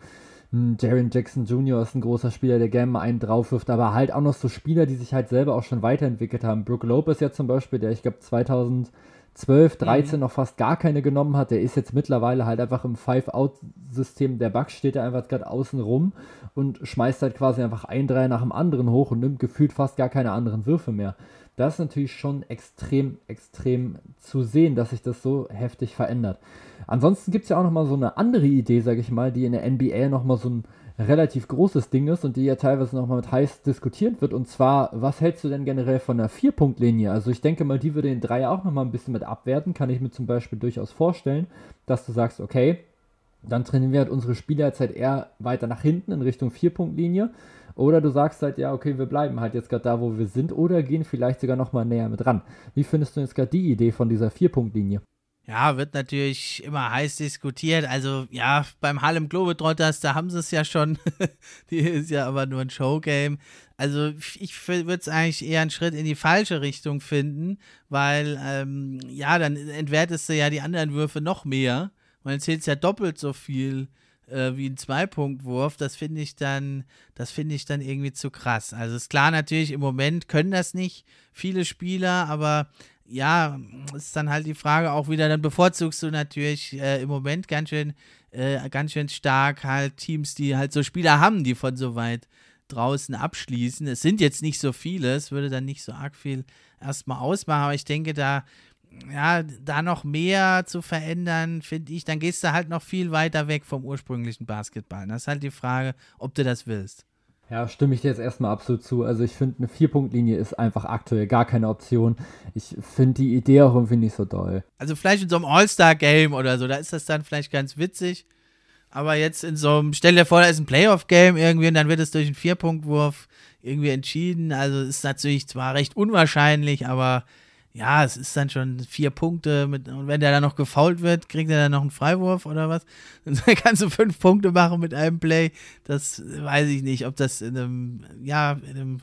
Hm, Jaron Jackson Jr. ist ein großer Spieler, der gerne mal einen draufwirft, aber halt auch noch so Spieler, die sich halt selber auch schon weiterentwickelt haben. Brooke Lopez ja zum Beispiel, der ich glaube 2012, 13 mhm. noch fast gar keine genommen hat, der ist jetzt mittlerweile halt einfach im Five-Out-System der Bucks, steht er einfach gerade außen rum und schmeißt halt quasi einfach ein Dreier nach dem anderen hoch und nimmt gefühlt fast gar keine anderen Würfe mehr. Das ist natürlich schon extrem, extrem zu sehen, dass sich das so heftig verändert. Ansonsten gibt es ja auch nochmal so eine andere Idee, sage ich mal, die in der NBA nochmal so ein relativ großes Ding ist und die ja teilweise nochmal mit heiß diskutiert wird. Und zwar, was hältst du denn generell von der Vier-Punkt-Linie? Also ich denke mal, die würde den Dreier auch nochmal ein bisschen mit abwerten. Kann ich mir zum Beispiel durchaus vorstellen, dass du sagst, okay, dann trainieren wir halt unsere Spieler jetzt halt eher weiter nach hinten in Richtung Vier-Punkt-Linie. Oder du sagst halt, ja, okay, wir bleiben halt jetzt gerade da, wo wir sind, oder gehen vielleicht sogar nochmal näher mit ran. Wie findest du jetzt gerade die Idee von dieser Vier-Punkt-Linie? Ja, wird natürlich immer heiß diskutiert. Also, ja, beim Harlem Globetrotters, da haben sie es ja schon. die ist ja aber nur ein Showgame. Also, ich würde es eigentlich eher einen Schritt in die falsche Richtung finden, weil, ähm, ja, dann entwertest du ja die anderen Würfe noch mehr. Man zählt ja doppelt so viel äh, wie ein Zwei-Punkt-Wurf. Das finde ich dann, das finde ich dann irgendwie zu krass. Also, ist klar, natürlich, im Moment können das nicht viele Spieler, aber ja, ist dann halt die Frage auch wieder, dann bevorzugst du natürlich äh, im Moment ganz schön, äh, ganz schön stark halt Teams, die halt so Spieler haben, die von so weit draußen abschließen. Es sind jetzt nicht so viele, es würde dann nicht so arg viel erstmal ausmachen, aber ich denke, da, ja, da noch mehr zu verändern, finde ich, dann gehst du halt noch viel weiter weg vom ursprünglichen Basketball. Das ist halt die Frage, ob du das willst. Ja, stimme ich dir jetzt erstmal absolut zu. Also ich finde, eine Vier-Punkt-Linie ist einfach aktuell gar keine Option. Ich finde die Idee auch irgendwie nicht so doll. Also vielleicht in so einem All-Star-Game oder so, da ist das dann vielleicht ganz witzig. Aber jetzt in so einem, stell dir vor, da ist ein Playoff-Game irgendwie und dann wird es durch einen Vier-Punkt-Wurf irgendwie entschieden. Also ist natürlich zwar recht unwahrscheinlich, aber ja, es ist dann schon vier Punkte mit, und wenn der dann noch gefault wird, kriegt er dann noch einen Freiwurf oder was? Dann kannst du fünf Punkte machen mit einem Play. Das weiß ich nicht, ob das in einem, ja, in einem,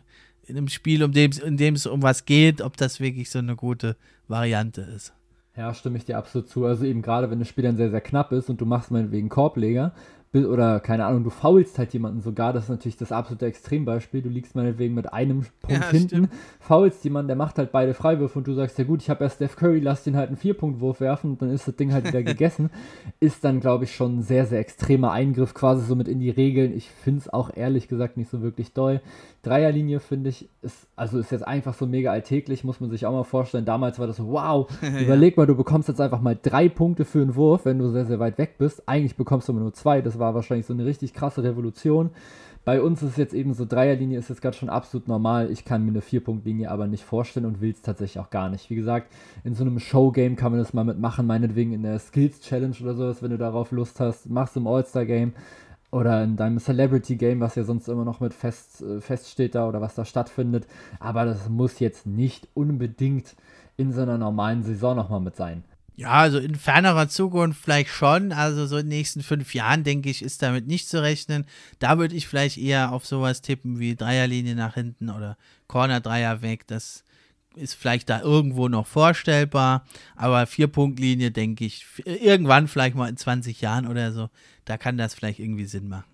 in einem Spiel, um dem, in dem es um was geht, ob das wirklich so eine gute Variante ist. Ja, stimme ich dir absolut zu. Also eben gerade, wenn das Spiel dann sehr, sehr knapp ist und du machst meinetwegen Korbleger, oder keine Ahnung, du faulst halt jemanden sogar, das ist natürlich das absolute Extrembeispiel. Du liegst meinetwegen mit einem Punkt ja, hinten, stimmt. faulst jemanden, der macht halt beide Freiwürfe und du sagst, ja gut, ich habe ja Steph Curry, lass den halt einen Vierpunktwurf werfen und dann ist das Ding halt wieder gegessen. Ist dann, glaube ich, schon ein sehr, sehr extremer Eingriff quasi so mit in die Regeln. Ich finde es auch ehrlich gesagt nicht so wirklich doll. Dreierlinie finde ich, ist, also ist jetzt einfach so mega alltäglich, muss man sich auch mal vorstellen. Damals war das so, wow, ja. überleg mal, du bekommst jetzt einfach mal drei Punkte für einen Wurf, wenn du sehr, sehr weit weg bist. Eigentlich bekommst du immer nur zwei, das war wahrscheinlich so eine richtig krasse Revolution. Bei uns ist es jetzt eben so, Dreierlinie ist jetzt gerade schon absolut normal. Ich kann mir eine Vierpunktlinie aber nicht vorstellen und will es tatsächlich auch gar nicht. Wie gesagt, in so einem Showgame kann man das mal mitmachen, meinetwegen in der Skills Challenge oder sowas, wenn du darauf Lust hast. Machst du im All-Star-Game oder in deinem Celebrity Game, was ja sonst immer noch mit fest, äh, feststeht da oder was da stattfindet. Aber das muss jetzt nicht unbedingt in so einer normalen Saison nochmal mit sein. Ja, also in fernerer Zukunft vielleicht schon. Also so in den nächsten fünf Jahren, denke ich, ist damit nicht zu rechnen. Da würde ich vielleicht eher auf sowas tippen wie Dreierlinie nach hinten oder Corner-Dreier weg. Das ist vielleicht da irgendwo noch vorstellbar. Aber Vier-Punkt-Linie, denke ich, irgendwann vielleicht mal in 20 Jahren oder so, da kann das vielleicht irgendwie Sinn machen.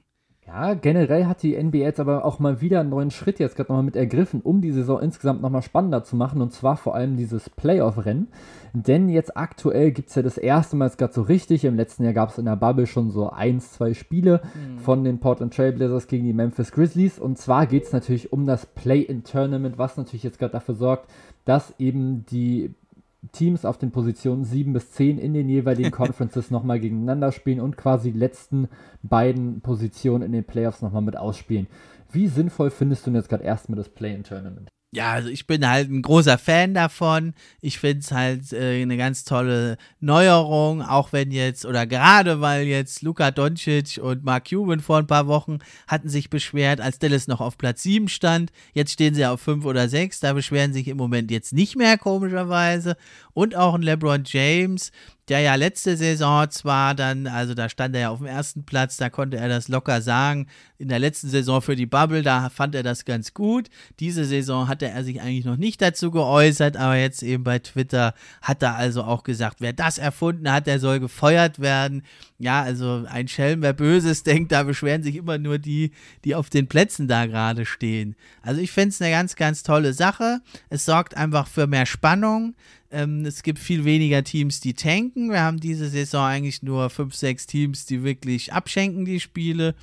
Ja, generell hat die NBA jetzt aber auch mal wieder einen neuen Schritt jetzt gerade nochmal mit ergriffen, um die Saison insgesamt nochmal spannender zu machen und zwar vor allem dieses Playoff-Rennen. Denn jetzt aktuell gibt es ja das erste Mal gerade so richtig. Im letzten Jahr gab es in der Bubble schon so eins, zwei Spiele mhm. von den Portland Trailblazers gegen die Memphis Grizzlies. Und zwar geht es natürlich um das Play-in-Tournament, was natürlich jetzt gerade dafür sorgt, dass eben die Teams auf den Positionen 7 bis 10 in den jeweiligen Conferences nochmal gegeneinander spielen und quasi die letzten beiden Positionen in den Playoffs nochmal mit ausspielen. Wie sinnvoll findest du denn jetzt gerade erstmal das Play-in-Tournament? Ja, also ich bin halt ein großer Fan davon. Ich finde es halt äh, eine ganz tolle Neuerung, auch wenn jetzt, oder gerade weil jetzt Luka Doncic und Mark Cuban vor ein paar Wochen hatten sich beschwert, als Dallas noch auf Platz 7 stand. Jetzt stehen sie auf 5 oder 6. Da beschweren sich im Moment jetzt nicht mehr, komischerweise. Und auch ein LeBron James, der ja letzte Saison zwar dann, also da stand er ja auf dem ersten Platz, da konnte er das locker sagen. In der letzten Saison für die Bubble, da fand er das ganz gut. Diese Saison hatte er sich eigentlich noch nicht dazu geäußert, aber jetzt eben bei Twitter hat er also auch gesagt, wer das erfunden hat, der soll gefeuert werden. Ja, also ein Schelm, wer Böses denkt, da beschweren sich immer nur die, die auf den Plätzen da gerade stehen. Also ich finde es eine ganz, ganz tolle Sache. Es sorgt einfach für mehr Spannung. Ähm, es gibt viel weniger Teams, die tanken. Wir haben diese Saison eigentlich nur fünf, sechs Teams, die wirklich abschenken die Spiele.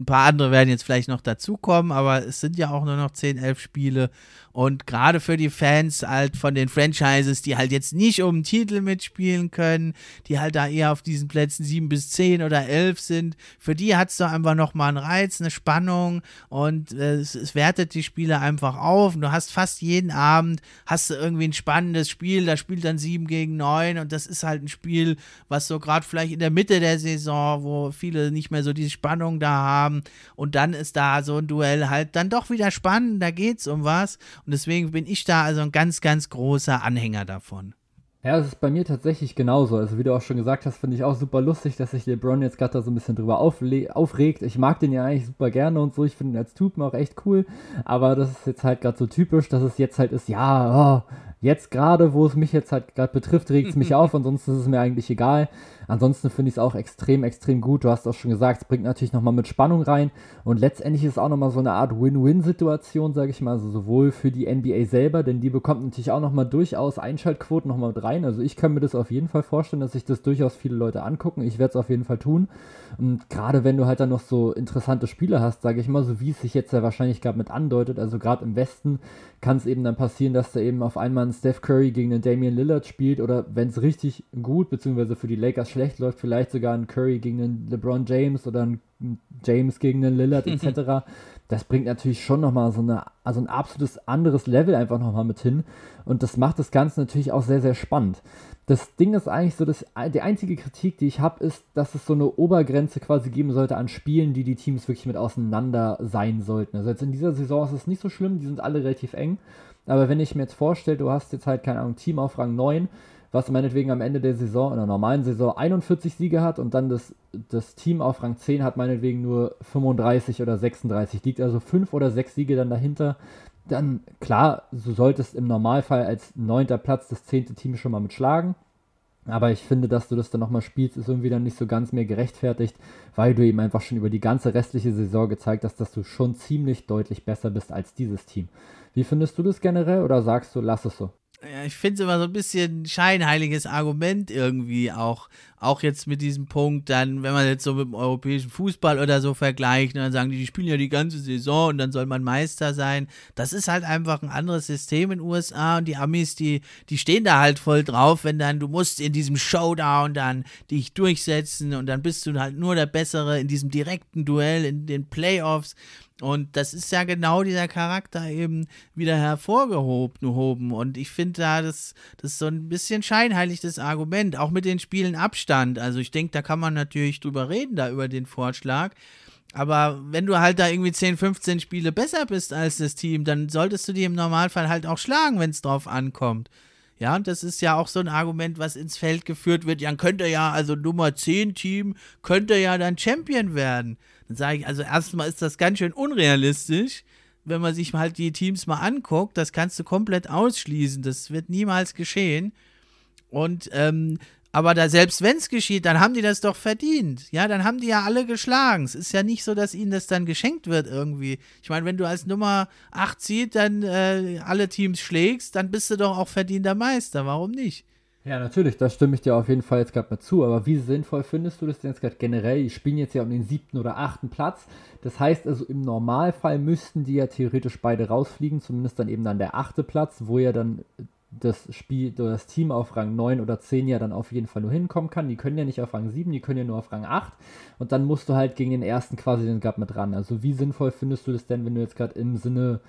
Ein paar andere werden jetzt vielleicht noch dazukommen, aber es sind ja auch nur noch 10, 11 Spiele. Und gerade für die Fans halt von den Franchises, die halt jetzt nicht um den Titel mitspielen können, die halt da eher auf diesen Plätzen 7 bis 10 oder 11 sind, für die hat es doch einfach nochmal einen Reiz, eine Spannung. Und äh, es, es, wertet die Spiele einfach auf. Und du hast fast jeden Abend, hast du irgendwie ein spannendes Spiel, da spielt dann 7 gegen 9 und das ist halt ein Spiel, was so gerade vielleicht in der Mitte der Saison, wo viele nicht mehr so diese Spannung da haben. Und dann ist da so ein Duell halt dann doch wieder spannend, da geht es um was und deswegen bin ich da also ein ganz, ganz großer Anhänger davon. Ja, es ist bei mir tatsächlich genauso. Also wie du auch schon gesagt hast, finde ich auch super lustig, dass sich LeBron jetzt gerade da so ein bisschen drüber aufregt. Ich mag den ja eigentlich super gerne und so. Ich finde ihn als Typen auch echt cool. Aber das ist jetzt halt gerade so typisch, dass es jetzt halt ist, ja, oh, jetzt gerade, wo es mich jetzt halt gerade betrifft, regt es mich auf. Ansonsten ist es mir eigentlich egal. Ansonsten finde ich es auch extrem, extrem gut. Du hast auch schon gesagt, es bringt natürlich nochmal mit Spannung rein. Und letztendlich ist es auch nochmal so eine Art Win-Win-Situation, sage ich mal. Also sowohl für die NBA selber, denn die bekommt natürlich auch nochmal durchaus Einschaltquoten nochmal mit rein. Also ich kann mir das auf jeden Fall vorstellen, dass sich das durchaus viele Leute angucken. Ich werde es auf jeden Fall tun. Und gerade wenn du halt dann noch so interessante Spiele hast, sage ich mal, so wie es sich jetzt ja wahrscheinlich gerade mit andeutet, also gerade im Westen kann es eben dann passieren, dass da eben auf einmal ein Steph Curry gegen einen Damian Lillard spielt oder wenn es richtig gut, beziehungsweise für die Lakers schlecht läuft, vielleicht sogar ein Curry gegen einen LeBron James oder ein James gegen einen Lillard etc. das bringt natürlich schon nochmal so eine, also ein absolutes anderes Level einfach nochmal mit hin. Und das macht das Ganze natürlich auch sehr, sehr spannend. Das Ding ist eigentlich so, dass die einzige Kritik, die ich habe, ist, dass es so eine Obergrenze quasi geben sollte an Spielen, die die Teams wirklich mit auseinander sein sollten. Also jetzt in dieser Saison ist es nicht so schlimm, die sind alle relativ eng. Aber wenn ich mir jetzt vorstelle, du hast jetzt halt, keine Ahnung, Team auf Rang 9, was meinetwegen am Ende der Saison, in der normalen Saison 41 Siege hat und dann das, das Team auf Rang 10 hat meinetwegen nur 35 oder 36, liegt also 5 oder 6 Siege dann dahinter, dann klar, du solltest im Normalfall als neunter Platz das zehnte Team schon mal mitschlagen. Aber ich finde, dass du das dann nochmal spielst, ist irgendwie dann nicht so ganz mehr gerechtfertigt, weil du eben einfach schon über die ganze restliche Saison gezeigt hast, dass du schon ziemlich deutlich besser bist als dieses Team. Wie findest du das generell oder sagst du, lass es so? Ja, ich finde es immer so ein bisschen scheinheiliges Argument irgendwie auch. Auch jetzt mit diesem Punkt, dann, wenn man jetzt so mit dem europäischen Fußball oder so vergleicht, ne, dann sagen die, die spielen ja die ganze Saison und dann soll man Meister sein. Das ist halt einfach ein anderes System in den USA und die Amis, die, die stehen da halt voll drauf, wenn dann, du musst in diesem Showdown dann dich durchsetzen und dann bist du halt nur der Bessere in diesem direkten Duell, in den Playoffs. Und das ist ja genau dieser Charakter eben wieder hervorgehoben. Und ich finde da, das, das ist so ein bisschen scheinheilig das Argument, auch mit den Spielen Abstand. Also ich denke, da kann man natürlich drüber reden, da über den Vorschlag. Aber wenn du halt da irgendwie 10, 15 Spiele besser bist als das Team, dann solltest du die im Normalfall halt auch schlagen, wenn es drauf ankommt. Ja, und das ist ja auch so ein Argument, was ins Feld geführt wird. Ja, könnte ja, also Nummer 10 Team, könnte ja dann Champion werden. Dann sage ich, also erstmal ist das ganz schön unrealistisch, wenn man sich halt die Teams mal anguckt. Das kannst du komplett ausschließen. Das wird niemals geschehen. Und ähm, aber da selbst wenn es geschieht, dann haben die das doch verdient. Ja, dann haben die ja alle geschlagen. Es ist ja nicht so, dass ihnen das dann geschenkt wird irgendwie. Ich meine, wenn du als Nummer 8 zieht, dann äh, alle Teams schlägst, dann bist du doch auch verdienter Meister. Warum nicht? Ja, natürlich, da stimme ich dir auf jeden Fall jetzt gerade mal zu. Aber wie sinnvoll findest du das denn jetzt gerade generell? Die spielen jetzt ja um den siebten oder achten Platz. Das heißt also, im Normalfall müssten die ja theoretisch beide rausfliegen, zumindest dann eben dann der achte Platz, wo ja dann das Spiel, das Team auf Rang 9 oder 10 ja dann auf jeden Fall nur hinkommen kann. Die können ja nicht auf Rang 7, die können ja nur auf Rang 8. Und dann musst du halt gegen den ersten quasi den Gap mit ran. Also wie sinnvoll findest du das denn, wenn du jetzt gerade im Sinne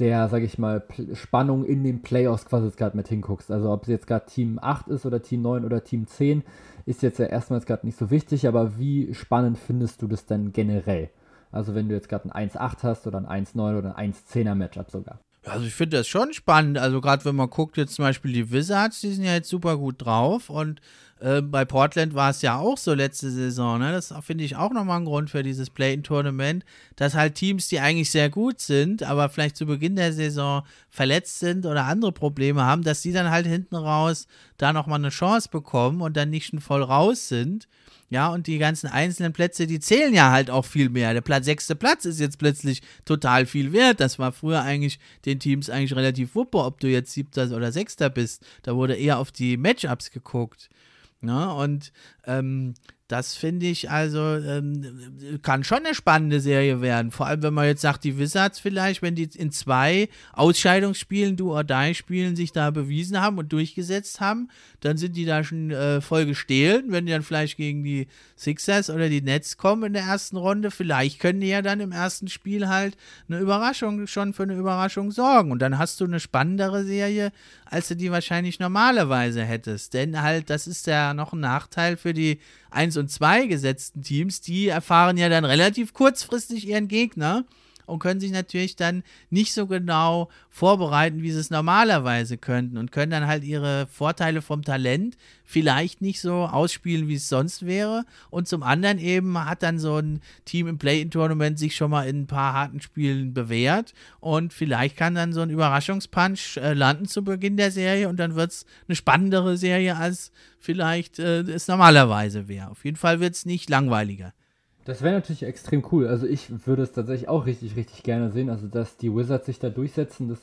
der, sag ich mal, Spannung in den Playoffs quasi jetzt gerade mit hinguckst? Also ob es jetzt gerade Team 8 ist oder Team 9 oder Team 10, ist jetzt ja erstmal gerade nicht so wichtig, aber wie spannend findest du das denn generell? Also wenn du jetzt gerade ein 1-8 hast oder ein 1-9 oder ein 1-10er Matchup sogar. Also ich finde das schon spannend. Also gerade wenn man guckt, jetzt zum Beispiel die Wizards, die sind ja jetzt super gut drauf. Und äh, bei Portland war es ja auch so letzte Saison. Ne? Das finde ich auch nochmal ein Grund für dieses Play-in-Tournament, dass halt Teams, die eigentlich sehr gut sind, aber vielleicht zu Beginn der Saison verletzt sind oder andere Probleme haben, dass die dann halt hinten raus da nochmal eine Chance bekommen und dann nicht schon voll raus sind. Ja, und die ganzen einzelnen Plätze, die zählen ja halt auch viel mehr. Der Platz, sechste Platz ist jetzt plötzlich total viel wert. Das war früher eigentlich den Teams eigentlich relativ wuppe, ob du jetzt siebter oder sechster bist. Da wurde eher auf die Matchups geguckt. Ja, und ähm, das finde ich also, ähm, kann schon eine spannende Serie werden. Vor allem, wenn man jetzt sagt, die Wizards vielleicht, wenn die in zwei Ausscheidungsspielen, du or die Spielen, sich da bewiesen haben und durchgesetzt haben, dann sind die da schon äh, voll gestählt. Wenn die dann vielleicht gegen die Sixers oder die Nets kommen in der ersten Runde, vielleicht können die ja dann im ersten Spiel halt eine Überraschung, schon für eine Überraschung sorgen. Und dann hast du eine spannendere Serie, als du die wahrscheinlich normalerweise hättest. Denn halt, das ist ja noch ein Nachteil für die 1 und 2 gesetzten Teams, die erfahren ja dann relativ kurzfristig ihren Gegner und können sich natürlich dann nicht so genau vorbereiten, wie sie es normalerweise könnten und können dann halt ihre Vorteile vom Talent vielleicht nicht so ausspielen, wie es sonst wäre. Und zum anderen eben hat dann so ein Team im Play-In-Tournament sich schon mal in ein paar harten Spielen bewährt und vielleicht kann dann so ein Überraschungspunch äh, landen zu Beginn der Serie und dann wird es eine spannendere Serie, als vielleicht äh, es normalerweise wäre. Auf jeden Fall wird es nicht langweiliger. Das wäre natürlich extrem cool. Also ich würde es tatsächlich auch richtig, richtig gerne sehen. Also dass die Wizards sich da durchsetzen, das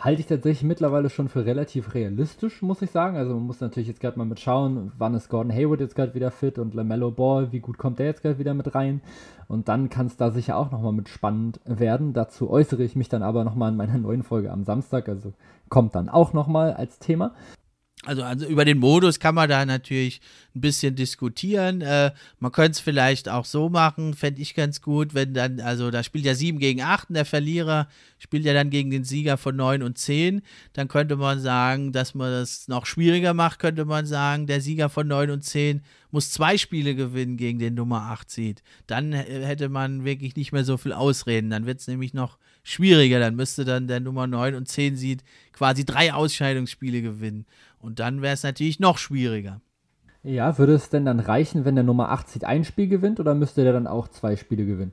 halte ich tatsächlich mittlerweile schon für relativ realistisch, muss ich sagen. Also man muss natürlich jetzt gerade mal mit schauen, wann ist Gordon Hayward jetzt gerade wieder fit und LaMelo Ball, wie gut kommt der jetzt gerade wieder mit rein. Und dann kann es da sicher auch nochmal mit spannend werden. Dazu äußere ich mich dann aber nochmal in meiner neuen Folge am Samstag. Also kommt dann auch nochmal als Thema. Also, also über den Modus kann man da natürlich ein bisschen diskutieren. Äh, man könnte es vielleicht auch so machen, fände ich ganz gut, wenn dann, also da spielt ja 7 gegen 8 und der Verlierer spielt ja dann gegen den Sieger von 9 und 10. Dann könnte man sagen, dass man das noch schwieriger macht, könnte man sagen, der Sieger von 9 und 10 muss zwei Spiele gewinnen gegen den Nummer 8 Seed. Dann hätte man wirklich nicht mehr so viel Ausreden. Dann wird es nämlich noch schwieriger. Dann müsste dann der Nummer 9 und 10 Seed quasi drei Ausscheidungsspiele gewinnen. Und dann wäre es natürlich noch schwieriger. Ja, würde es denn dann reichen, wenn der Nummer 8 ein Spiel gewinnt oder müsste der dann auch zwei Spiele gewinnen?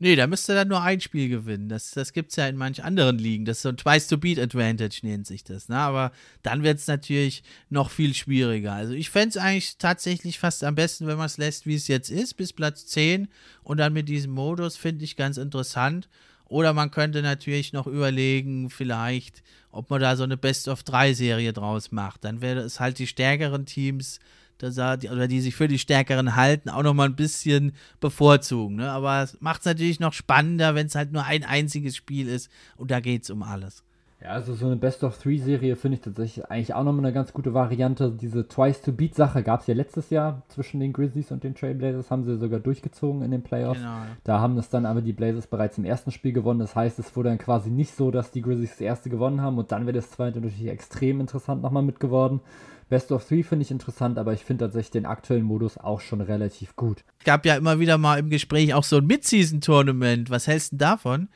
Nee, da müsste er dann nur ein Spiel gewinnen. Das, das gibt es ja in manchen anderen Ligen. Das ist so ein Twice-to-Beat-Advantage, nennt sich das. Ne? Aber dann wird es natürlich noch viel schwieriger. Also ich fände es eigentlich tatsächlich fast am besten, wenn man es lässt, wie es jetzt ist, bis Platz 10. Und dann mit diesem Modus finde ich ganz interessant. Oder man könnte natürlich noch überlegen, vielleicht, ob man da so eine Best-of-3-Serie draus macht. Dann wäre es halt die stärkeren Teams, oder die sich für die stärkeren halten, auch noch mal ein bisschen bevorzugen. Ne? Aber es macht es natürlich noch spannender, wenn es halt nur ein einziges Spiel ist und da geht es um alles. Ja, also so eine Best-of-Three-Serie finde ich tatsächlich eigentlich auch nochmal eine ganz gute Variante. Diese Twice-to-Beat-Sache gab es ja letztes Jahr zwischen den Grizzlies und den Trailblazers, haben sie sogar durchgezogen in den Playoffs. Genau. Da haben es dann aber die Blazers bereits im ersten Spiel gewonnen. Das heißt, es wurde dann quasi nicht so, dass die Grizzlies das erste gewonnen haben und dann wäre das zweite natürlich extrem interessant nochmal mitgeworden. Best of Three finde ich interessant, aber ich finde tatsächlich den aktuellen Modus auch schon relativ gut. Es gab ja immer wieder mal im Gespräch auch so ein Mid-Season-Tournament. Was hältst du davon?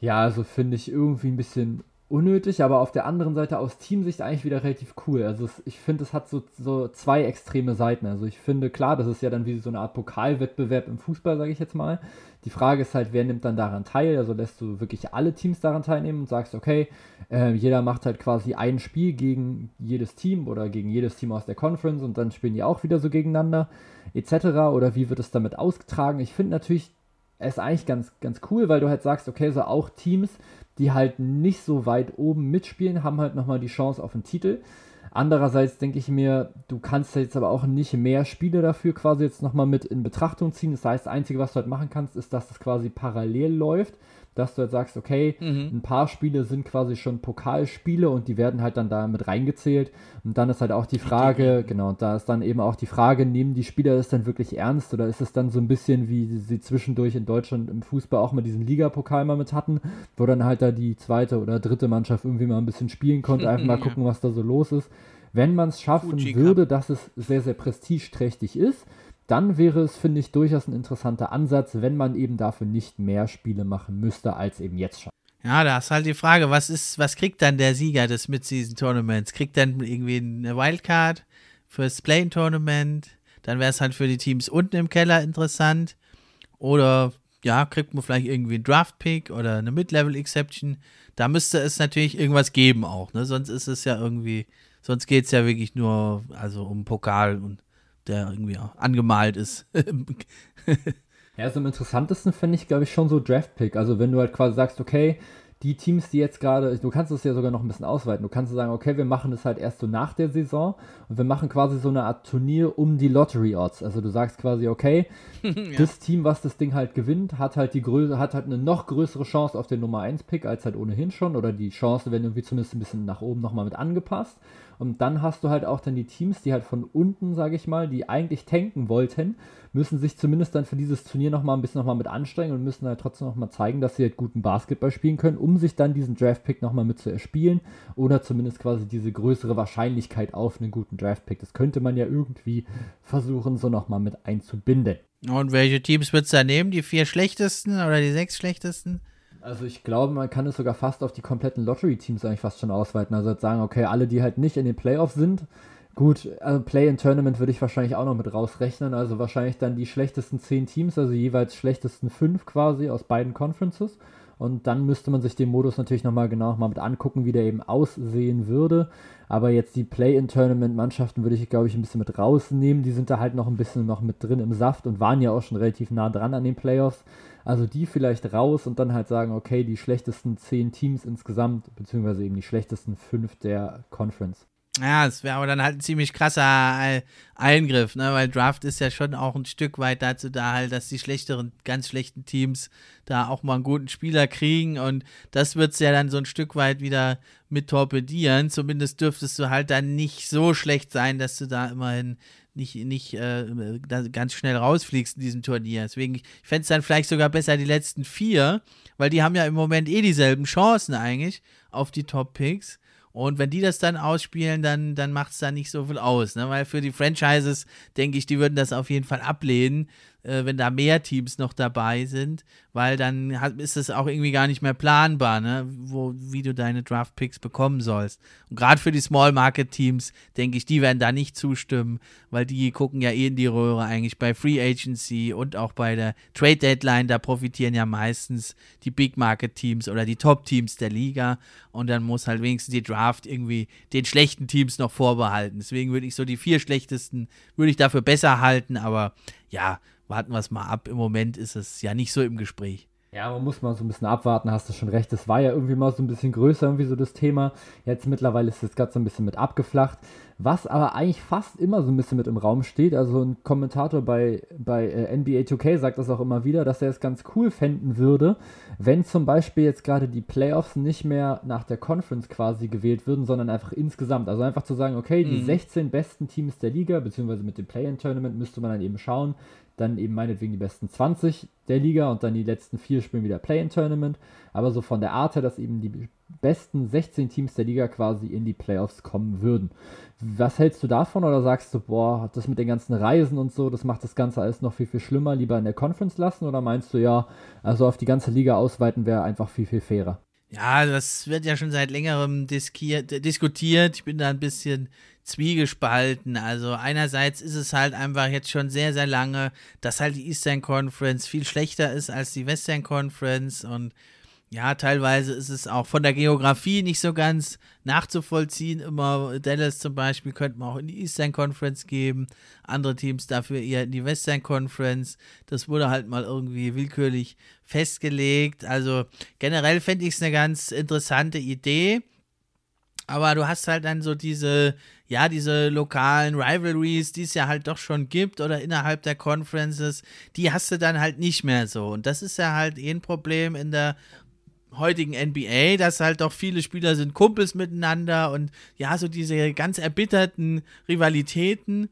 Ja, also finde ich irgendwie ein bisschen unnötig, aber auf der anderen Seite aus Teamsicht eigentlich wieder relativ cool. Also es, ich finde, es hat so, so zwei extreme Seiten. Also ich finde, klar, das ist ja dann wie so eine Art Pokalwettbewerb im Fußball, sage ich jetzt mal. Die Frage ist halt, wer nimmt dann daran teil? Also lässt du wirklich alle Teams daran teilnehmen und sagst, okay, äh, jeder macht halt quasi ein Spiel gegen jedes Team oder gegen jedes Team aus der Conference und dann spielen die auch wieder so gegeneinander, etc. Oder wie wird es damit ausgetragen? Ich finde natürlich, es ist eigentlich ganz, ganz cool, weil du halt sagst, okay, so auch Teams, die halt nicht so weit oben mitspielen, haben halt nochmal die Chance auf den Titel. Andererseits denke ich mir, du kannst jetzt aber auch nicht mehr Spiele dafür quasi jetzt nochmal mit in Betrachtung ziehen. Das heißt, das Einzige, was du halt machen kannst, ist, dass das quasi parallel läuft dass du halt sagst, okay, mhm. ein paar Spiele sind quasi schon Pokalspiele und die werden halt dann da mit reingezählt. Und dann ist halt auch die Frage, genau, da ist dann eben auch die Frage, nehmen die Spieler das dann wirklich ernst oder ist es dann so ein bisschen wie sie zwischendurch in Deutschland im Fußball auch mal diesen Ligapokal mal mit hatten, wo dann halt da die zweite oder dritte Mannschaft irgendwie mal ein bisschen spielen konnte, einfach mal gucken, was da so los ist. Wenn man es schaffen würde, dass es sehr, sehr prestigeträchtig ist, dann wäre es, finde ich, durchaus ein interessanter Ansatz, wenn man eben dafür nicht mehr Spiele machen müsste, als eben jetzt schon. Ja, da ist halt die Frage, was ist, was kriegt dann der Sieger des Mid-Season-Tournaments? Kriegt dann irgendwie eine Wildcard fürs Play-Tournament? Dann wäre es halt für die Teams unten im Keller interessant. Oder ja, kriegt man vielleicht irgendwie einen Draft-Pick oder eine Mid-Level-Exception. Da müsste es natürlich irgendwas geben auch, ne? Sonst ist es ja irgendwie, sonst geht es ja wirklich nur also um Pokal und der irgendwie angemalt ist. ja, also am interessantesten finde ich, glaube ich, schon so Draft-Pick. Also wenn du halt quasi sagst, okay, die Teams, die jetzt gerade, du kannst es ja sogar noch ein bisschen ausweiten. Du kannst sagen, okay, wir machen das halt erst so nach der Saison und wir machen quasi so eine Art Turnier um die Lottery Odds. Also du sagst quasi, okay, ja. das Team, was das Ding halt gewinnt, hat halt die Größe, hat halt eine noch größere Chance auf den Nummer 1 Pick als halt ohnehin schon oder die Chance werden irgendwie zumindest ein bisschen nach oben nochmal mit angepasst. Und dann hast du halt auch dann die Teams, die halt von unten, sage ich mal, die eigentlich tanken wollten, müssen sich zumindest dann für dieses Turnier nochmal ein bisschen nochmal mit anstrengen und müssen halt trotzdem nochmal zeigen, dass sie halt guten Basketball spielen können, um sich dann diesen Draft-Pick nochmal mit zu erspielen oder zumindest quasi diese größere Wahrscheinlichkeit auf einen guten Draft-Pick. Das könnte man ja irgendwie versuchen, so nochmal mit einzubinden. Und welche Teams wird es da nehmen? Die vier schlechtesten oder die sechs schlechtesten? Also ich glaube, man kann es sogar fast auf die kompletten Lottery-Teams eigentlich fast schon ausweiten. Also sagen, okay, alle, die halt nicht in den Playoffs sind, gut, also Play-in-Tournament würde ich wahrscheinlich auch noch mit rausrechnen. Also wahrscheinlich dann die schlechtesten zehn Teams, also jeweils schlechtesten fünf quasi aus beiden Conferences. Und dann müsste man sich den Modus natürlich nochmal genau mal mit angucken, wie der eben aussehen würde. Aber jetzt die Play-in-Tournament-Mannschaften würde ich, glaube ich, ein bisschen mit rausnehmen. Die sind da halt noch ein bisschen noch mit drin im Saft und waren ja auch schon relativ nah dran an den Playoffs. Also die vielleicht raus und dann halt sagen, okay, die schlechtesten zehn Teams insgesamt, beziehungsweise eben die schlechtesten fünf der Conference. Ja, es wäre aber dann halt ein ziemlich krasser Eingriff, ne? weil Draft ist ja schon auch ein Stück weit dazu da, halt, dass die schlechteren, ganz schlechten Teams da auch mal einen guten Spieler kriegen und das wird es ja dann so ein Stück weit wieder mit torpedieren. Zumindest dürftest du halt dann nicht so schlecht sein, dass du da immerhin nicht, nicht äh, ganz schnell rausfliegst in diesem Turnier. Deswegen, ich fände es dann vielleicht sogar besser die letzten vier, weil die haben ja im Moment eh dieselben Chancen eigentlich auf die Top-Picks. Und wenn die das dann ausspielen, dann, dann macht es da nicht so viel aus. Ne? Weil für die Franchises, denke ich, die würden das auf jeden Fall ablehnen, äh, wenn da mehr Teams noch dabei sind, weil dann hat, ist es auch irgendwie gar nicht mehr planbar, ne? Wo, wie du deine Draft-Picks bekommen sollst. Und gerade für die Small-Market-Teams, denke ich, die werden da nicht zustimmen, weil die gucken ja eh in die Röhre eigentlich bei Free Agency und auch bei der Trade-Deadline, da profitieren ja meistens die Big-Market-Teams oder die Top-Teams der Liga und dann muss halt wenigstens die Draft irgendwie den schlechten Teams noch vorbehalten. Deswegen würde ich so die vier schlechtesten, würde ich dafür besser halten, aber ja, warten wir es mal ab. Im Moment ist es ja nicht so im Gespräch. Ja, man muss mal so ein bisschen abwarten, hast du schon recht. Das war ja irgendwie mal so ein bisschen größer, irgendwie so das Thema. Jetzt mittlerweile ist gerade so ein bisschen mit abgeflacht. Was aber eigentlich fast immer so ein bisschen mit im Raum steht. Also ein Kommentator bei, bei äh, NBA 2K sagt das auch immer wieder, dass er es ganz cool fänden würde, wenn zum Beispiel jetzt gerade die Playoffs nicht mehr nach der Conference quasi gewählt würden, sondern einfach insgesamt. Also einfach zu sagen, okay, die mhm. 16 besten Teams der Liga, beziehungsweise mit dem Play-In-Tournament müsste man dann eben schauen, dann eben meinetwegen die besten 20 der Liga und dann die letzten vier spielen wieder Play-in-Tournament. Aber so von der Art her, dass eben die besten 16 Teams der Liga quasi in die Playoffs kommen würden. Was hältst du davon oder sagst du, boah, das mit den ganzen Reisen und so, das macht das Ganze alles noch viel, viel schlimmer, lieber in der Conference lassen oder meinst du ja, also auf die ganze Liga ausweiten wäre einfach viel, viel fairer? Ja, das wird ja schon seit längerem diskutiert. Ich bin da ein bisschen zwiegespalten. Also einerseits ist es halt einfach jetzt schon sehr, sehr lange, dass halt die Eastern Conference viel schlechter ist als die Western Conference und ja, teilweise ist es auch von der Geografie nicht so ganz nachzuvollziehen. Immer Dallas zum Beispiel könnte man auch in die Eastern Conference geben, andere Teams dafür eher in die Western Conference. Das wurde halt mal irgendwie willkürlich festgelegt. Also generell fände ich es eine ganz interessante Idee. Aber du hast halt dann so diese, ja, diese lokalen Rivalries, die es ja halt doch schon gibt oder innerhalb der Conferences, die hast du dann halt nicht mehr so. Und das ist ja halt eh ein Problem in der heutigen NBA, dass halt doch viele Spieler sind Kumpels miteinander und ja, so diese ganz erbitterten Rivalitäten,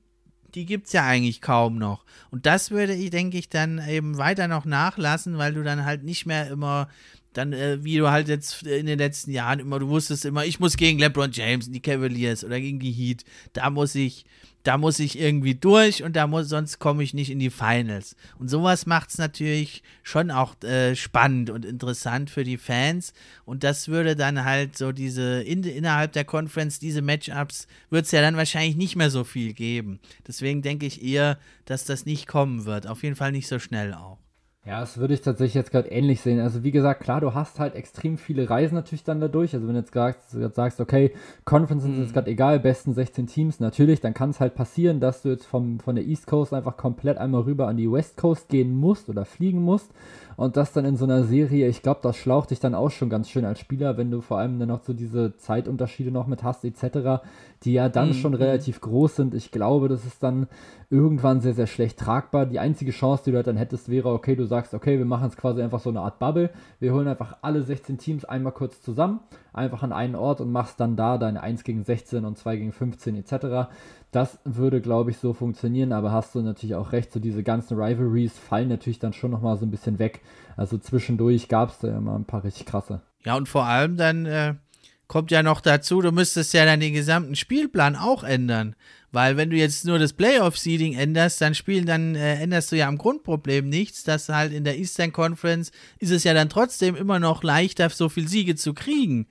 die gibt es ja eigentlich kaum noch. Und das würde ich, denke ich, dann eben weiter noch nachlassen, weil du dann halt nicht mehr immer dann, äh, wie du halt jetzt in den letzten Jahren immer, du wusstest immer, ich muss gegen LeBron James und die Cavaliers oder gegen die Heat, da muss ich, da muss ich irgendwie durch und da muss, sonst komme ich nicht in die Finals. Und sowas macht es natürlich schon auch äh, spannend und interessant für die Fans. Und das würde dann halt so diese, in, innerhalb der Conference, diese Matchups, wird es ja dann wahrscheinlich nicht mehr so viel geben. Deswegen denke ich eher, dass das nicht kommen wird. Auf jeden Fall nicht so schnell auch. Ja, das würde ich tatsächlich jetzt gerade ähnlich sehen. Also wie gesagt, klar, du hast halt extrem viele Reisen natürlich dann dadurch. Also wenn du jetzt gerade sagst, okay, Conference mhm. ist jetzt gerade egal, besten 16 Teams, natürlich, dann kann es halt passieren, dass du jetzt vom, von der East Coast einfach komplett einmal rüber an die West Coast gehen musst oder fliegen musst. Und das dann in so einer Serie, ich glaube, das schlaucht dich dann auch schon ganz schön als Spieler, wenn du vor allem dann noch so diese Zeitunterschiede noch mit hast, etc., die ja dann mhm. schon mhm. relativ groß sind. Ich glaube, das ist dann irgendwann sehr, sehr schlecht tragbar. Die einzige Chance, die du halt dann hättest, wäre, okay, du sagst, okay, wir machen es quasi einfach so eine Art Bubble. Wir holen einfach alle 16 Teams einmal kurz zusammen, einfach an einen Ort und machst dann da deine 1 gegen 16 und 2 gegen 15 etc. Das würde, glaube ich, so funktionieren, aber hast du natürlich auch recht, so diese ganzen Rivalries fallen natürlich dann schon nochmal so ein bisschen weg. Also zwischendurch gab es da ja mal ein paar richtig krasse. Ja, und vor allem dann äh, kommt ja noch dazu, du müsstest ja dann den gesamten Spielplan auch ändern. Weil wenn du jetzt nur das Playoff-Seeding änderst, dann spielen, dann äh, änderst du ja am Grundproblem nichts, dass halt in der Eastern Conference ist es ja dann trotzdem immer noch leichter, so viel Siege zu kriegen.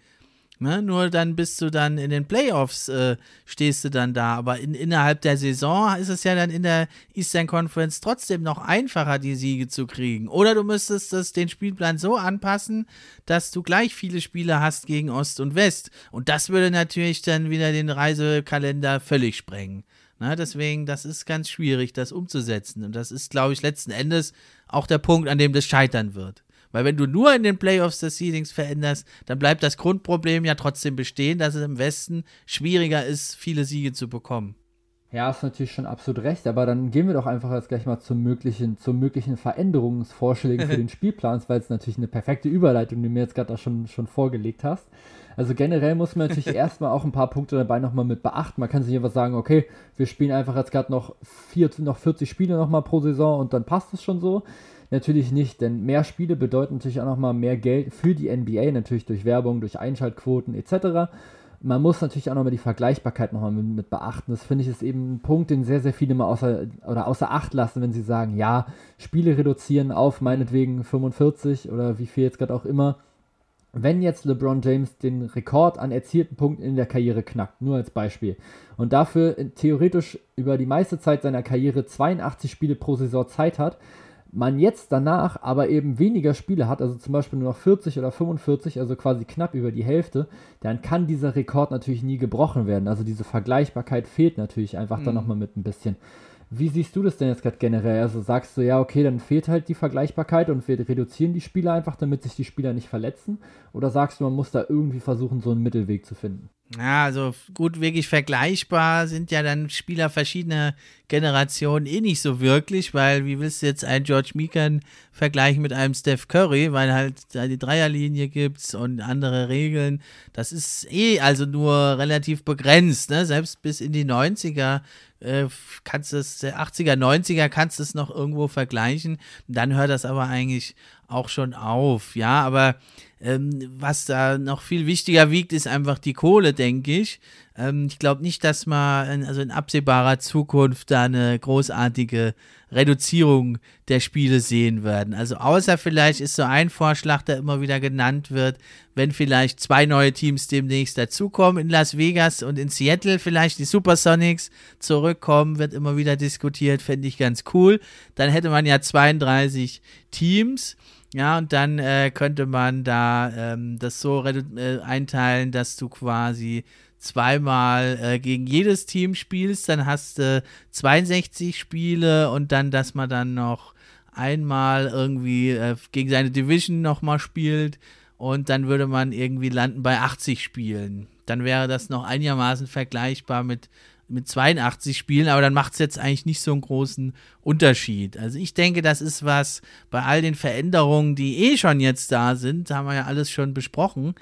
Ne? Nur dann bist du dann in den Playoffs, äh, stehst du dann da. Aber in, innerhalb der Saison ist es ja dann in der Eastern Conference trotzdem noch einfacher, die Siege zu kriegen. Oder du müsstest das, den Spielplan so anpassen, dass du gleich viele Spiele hast gegen Ost und West. Und das würde natürlich dann wieder den Reisekalender völlig sprengen. Na, deswegen, das ist ganz schwierig, das umzusetzen. Und das ist, glaube ich, letzten Endes auch der Punkt, an dem das scheitern wird. Weil wenn du nur in den Playoffs das Seedings veränderst, dann bleibt das Grundproblem ja trotzdem bestehen, dass es im Westen schwieriger ist, viele Siege zu bekommen. Ja, hast natürlich schon absolut recht, aber dann gehen wir doch einfach jetzt gleich mal zum möglichen, zum möglichen Veränderungsvorschlägen für den Spielplan, weil es natürlich eine perfekte Überleitung, die du mir jetzt gerade schon, schon vorgelegt hast. Also generell muss man natürlich erstmal auch ein paar Punkte dabei nochmal mit beachten. Man kann sich einfach sagen, okay, wir spielen einfach jetzt gerade noch, noch 40 Spiele nochmal pro Saison und dann passt es schon so. Natürlich nicht, denn mehr Spiele bedeuten natürlich auch nochmal mehr Geld für die NBA, natürlich durch Werbung, durch Einschaltquoten etc. Man muss natürlich auch nochmal die Vergleichbarkeit nochmal mit, mit beachten. Das finde ich ist eben ein Punkt, den sehr, sehr viele mal außer, oder außer Acht lassen, wenn sie sagen, ja, Spiele reduzieren auf meinetwegen 45 oder wie viel jetzt gerade auch immer. Wenn jetzt LeBron James den Rekord an erzielten Punkten in der Karriere knackt, nur als Beispiel, und dafür theoretisch über die meiste Zeit seiner Karriere 82 Spiele pro Saison Zeit hat, man jetzt danach aber eben weniger Spiele hat, also zum Beispiel nur noch 40 oder 45, also quasi knapp über die Hälfte, dann kann dieser Rekord natürlich nie gebrochen werden. Also diese Vergleichbarkeit fehlt natürlich einfach mhm. dann nochmal mit ein bisschen. Wie siehst du das denn jetzt gerade generell? Also sagst du, ja, okay, dann fehlt halt die Vergleichbarkeit und wir reduzieren die Spieler einfach, damit sich die Spieler nicht verletzen? Oder sagst du, man muss da irgendwie versuchen, so einen Mittelweg zu finden? Ja, also gut, wirklich vergleichbar sind ja dann Spieler verschiedener Generationen eh nicht so wirklich, weil wie willst du jetzt einen George Meekan vergleichen mit einem Steph Curry, weil halt da die Dreierlinie gibt's und andere Regeln. Das ist eh also nur relativ begrenzt, ne? Selbst bis in die 90er äh, kannst es, 80er, 90er kannst du es noch irgendwo vergleichen. Dann hört das aber eigentlich auch schon auf, ja, aber ähm, was da noch viel wichtiger wiegt, ist einfach die Kohle, denke ich. Ähm, ich glaube nicht, dass man also in absehbarer Zukunft da eine großartige Reduzierung der Spiele sehen werden. Also außer vielleicht ist so ein Vorschlag, der immer wieder genannt wird, wenn vielleicht zwei neue Teams demnächst dazukommen in Las Vegas und in Seattle vielleicht die Supersonics zurückkommen, wird immer wieder diskutiert, fände ich ganz cool. Dann hätte man ja 32 Teams ja, und dann äh, könnte man da ähm, das so äh, einteilen, dass du quasi zweimal äh, gegen jedes Team spielst, dann hast du 62 Spiele und dann, dass man dann noch einmal irgendwie äh, gegen seine Division nochmal spielt und dann würde man irgendwie landen bei 80 Spielen. Dann wäre das noch einigermaßen vergleichbar mit mit 82 Spielen, aber dann macht es jetzt eigentlich nicht so einen großen Unterschied. Also ich denke, das ist was bei all den Veränderungen, die eh schon jetzt da sind, haben wir ja alles schon besprochen,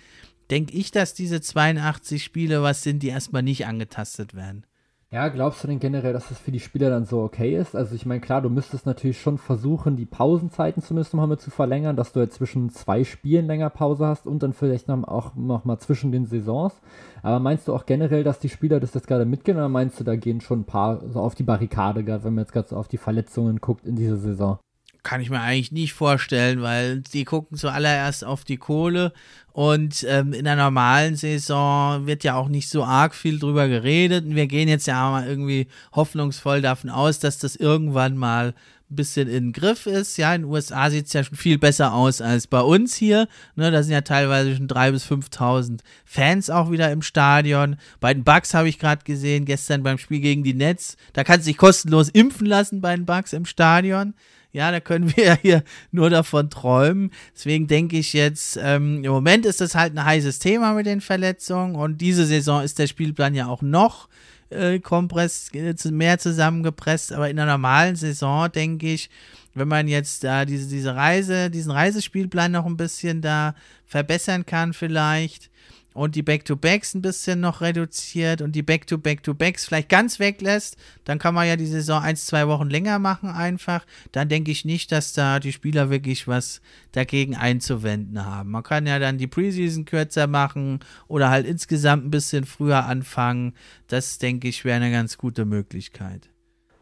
denke ich, dass diese 82 Spiele was sind, die erstmal nicht angetastet werden. Ja, glaubst du denn generell, dass das für die Spieler dann so okay ist? Also ich meine, klar, du müsstest natürlich schon versuchen, die Pausenzeiten zumindest nochmal zu verlängern, dass du jetzt zwischen zwei Spielen länger Pause hast und dann vielleicht noch auch nochmal zwischen den Saisons. Aber meinst du auch generell, dass die Spieler das jetzt gerade mitgehen oder meinst du, da gehen schon ein paar so auf die Barrikade, gerade wenn man jetzt gerade so auf die Verletzungen guckt in dieser Saison? Kann ich mir eigentlich nicht vorstellen, weil die gucken zuallererst auf die Kohle und ähm, in der normalen Saison wird ja auch nicht so arg viel drüber geredet und wir gehen jetzt ja mal irgendwie hoffnungsvoll davon aus, dass das irgendwann mal ein bisschen in den Griff ist. Ja, in den USA sieht es ja schon viel besser aus als bei uns hier. Ne, da sind ja teilweise schon 3.000 bis 5.000 Fans auch wieder im Stadion. Bei den Bucks habe ich gerade gesehen, gestern beim Spiel gegen die Nets, da kannst du dich kostenlos impfen lassen bei den Bucks im Stadion. Ja, da können wir ja hier nur davon träumen. Deswegen denke ich jetzt, ähm, im Moment ist das halt ein heißes Thema mit den Verletzungen und diese Saison ist der Spielplan ja auch noch äh, kompress, äh, mehr zusammengepresst, aber in der normalen Saison denke ich, wenn man jetzt da diese, diese Reise, diesen Reisespielplan noch ein bisschen da verbessern kann vielleicht, und die Back-to-Backs ein bisschen noch reduziert und die Back-to-Back-to-Backs vielleicht ganz weglässt, dann kann man ja die Saison ein, zwei Wochen länger machen einfach. Dann denke ich nicht, dass da die Spieler wirklich was dagegen einzuwenden haben. Man kann ja dann die Preseason kürzer machen oder halt insgesamt ein bisschen früher anfangen. Das denke ich wäre eine ganz gute Möglichkeit.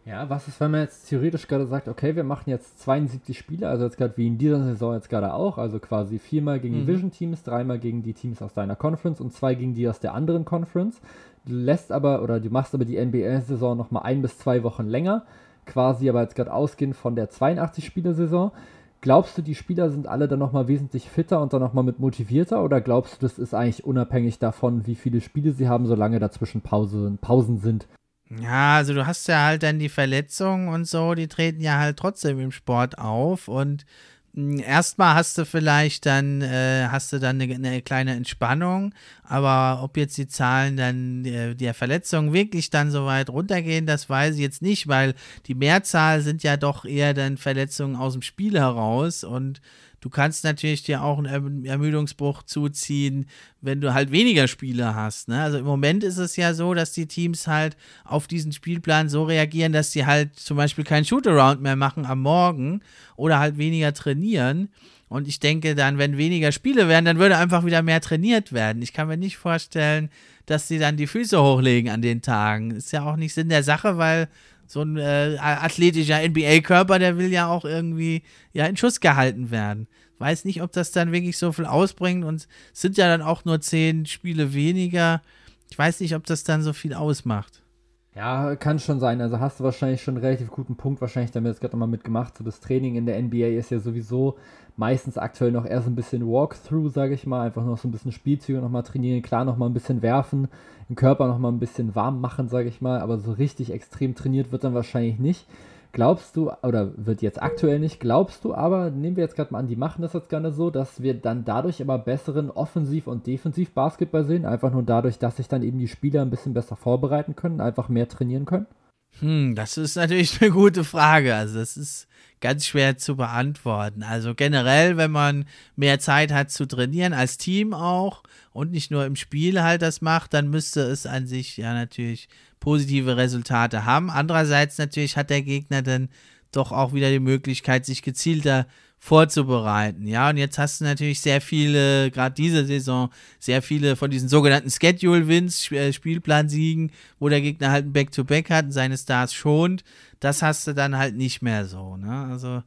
Ja, was ist, wenn man jetzt theoretisch gerade sagt, okay, wir machen jetzt 72 Spiele, also jetzt gerade wie in dieser Saison jetzt gerade auch, also quasi viermal gegen mhm. Division-Teams, dreimal gegen die Teams aus deiner Conference und zwei gegen die aus der anderen Conference. Du lässt aber, oder du machst aber die NBA-Saison nochmal ein bis zwei Wochen länger, quasi aber jetzt gerade ausgehend von der 82-Spiele-Saison. Glaubst du, die Spieler sind alle dann nochmal wesentlich fitter und dann nochmal mit motivierter oder glaubst du, das ist eigentlich unabhängig davon, wie viele Spiele sie haben, solange dazwischen Pause, Pausen sind? Ja, also du hast ja halt dann die Verletzungen und so, die treten ja halt trotzdem im Sport auf und hm, erstmal hast du vielleicht dann, äh, hast du dann eine, eine, kleine Entspannung, aber ob jetzt die Zahlen dann äh, der Verletzungen wirklich dann so weit runtergehen, das weiß ich jetzt nicht, weil die Mehrzahl sind ja doch eher dann Verletzungen aus dem Spiel heraus und Du kannst natürlich dir auch einen Ermüdungsbruch zuziehen, wenn du halt weniger Spiele hast. Ne? Also im Moment ist es ja so, dass die Teams halt auf diesen Spielplan so reagieren, dass sie halt zum Beispiel keinen Shootaround mehr machen am Morgen oder halt weniger trainieren. Und ich denke dann, wenn weniger Spiele werden, dann würde einfach wieder mehr trainiert werden. Ich kann mir nicht vorstellen, dass sie dann die Füße hochlegen an den Tagen. Ist ja auch nicht Sinn der Sache, weil so ein äh, athletischer NBA-Körper, der will ja auch irgendwie ja in Schuss gehalten werden. Weiß nicht, ob das dann wirklich so viel ausbringt und es sind ja dann auch nur zehn Spiele weniger. Ich weiß nicht, ob das dann so viel ausmacht. Ja, kann schon sein. Also hast du wahrscheinlich schon einen relativ guten Punkt wahrscheinlich damit jetzt gerade nochmal mitgemacht. So das Training in der NBA ist ja sowieso meistens aktuell noch eher so ein bisschen Walkthrough, sage ich mal. Einfach noch so ein bisschen Spielzüge nochmal trainieren. Klar, nochmal ein bisschen werfen, den Körper nochmal ein bisschen warm machen, sage ich mal. Aber so richtig extrem trainiert wird dann wahrscheinlich nicht. Glaubst du, oder wird jetzt aktuell nicht, glaubst du aber, nehmen wir jetzt gerade mal an, die machen das jetzt gerne so, dass wir dann dadurch immer besseren Offensiv- und Defensiv-Basketball sehen? Einfach nur dadurch, dass sich dann eben die Spieler ein bisschen besser vorbereiten können, einfach mehr trainieren können? Hm, das ist natürlich eine gute Frage. Also, das ist ganz schwer zu beantworten. Also generell, wenn man mehr Zeit hat zu trainieren, als Team auch und nicht nur im Spiel halt das macht, dann müsste es an sich ja natürlich positive Resultate haben. Andererseits natürlich hat der Gegner dann doch auch wieder die Möglichkeit, sich gezielter vorzubereiten. Ja, und jetzt hast du natürlich sehr viele, gerade diese Saison, sehr viele von diesen sogenannten Schedule-Wins, äh, Spielplansiegen, wo der Gegner halt ein Back-to-Back -Back hat und seine Stars schont. Das hast du dann halt nicht mehr so. Ne? Also,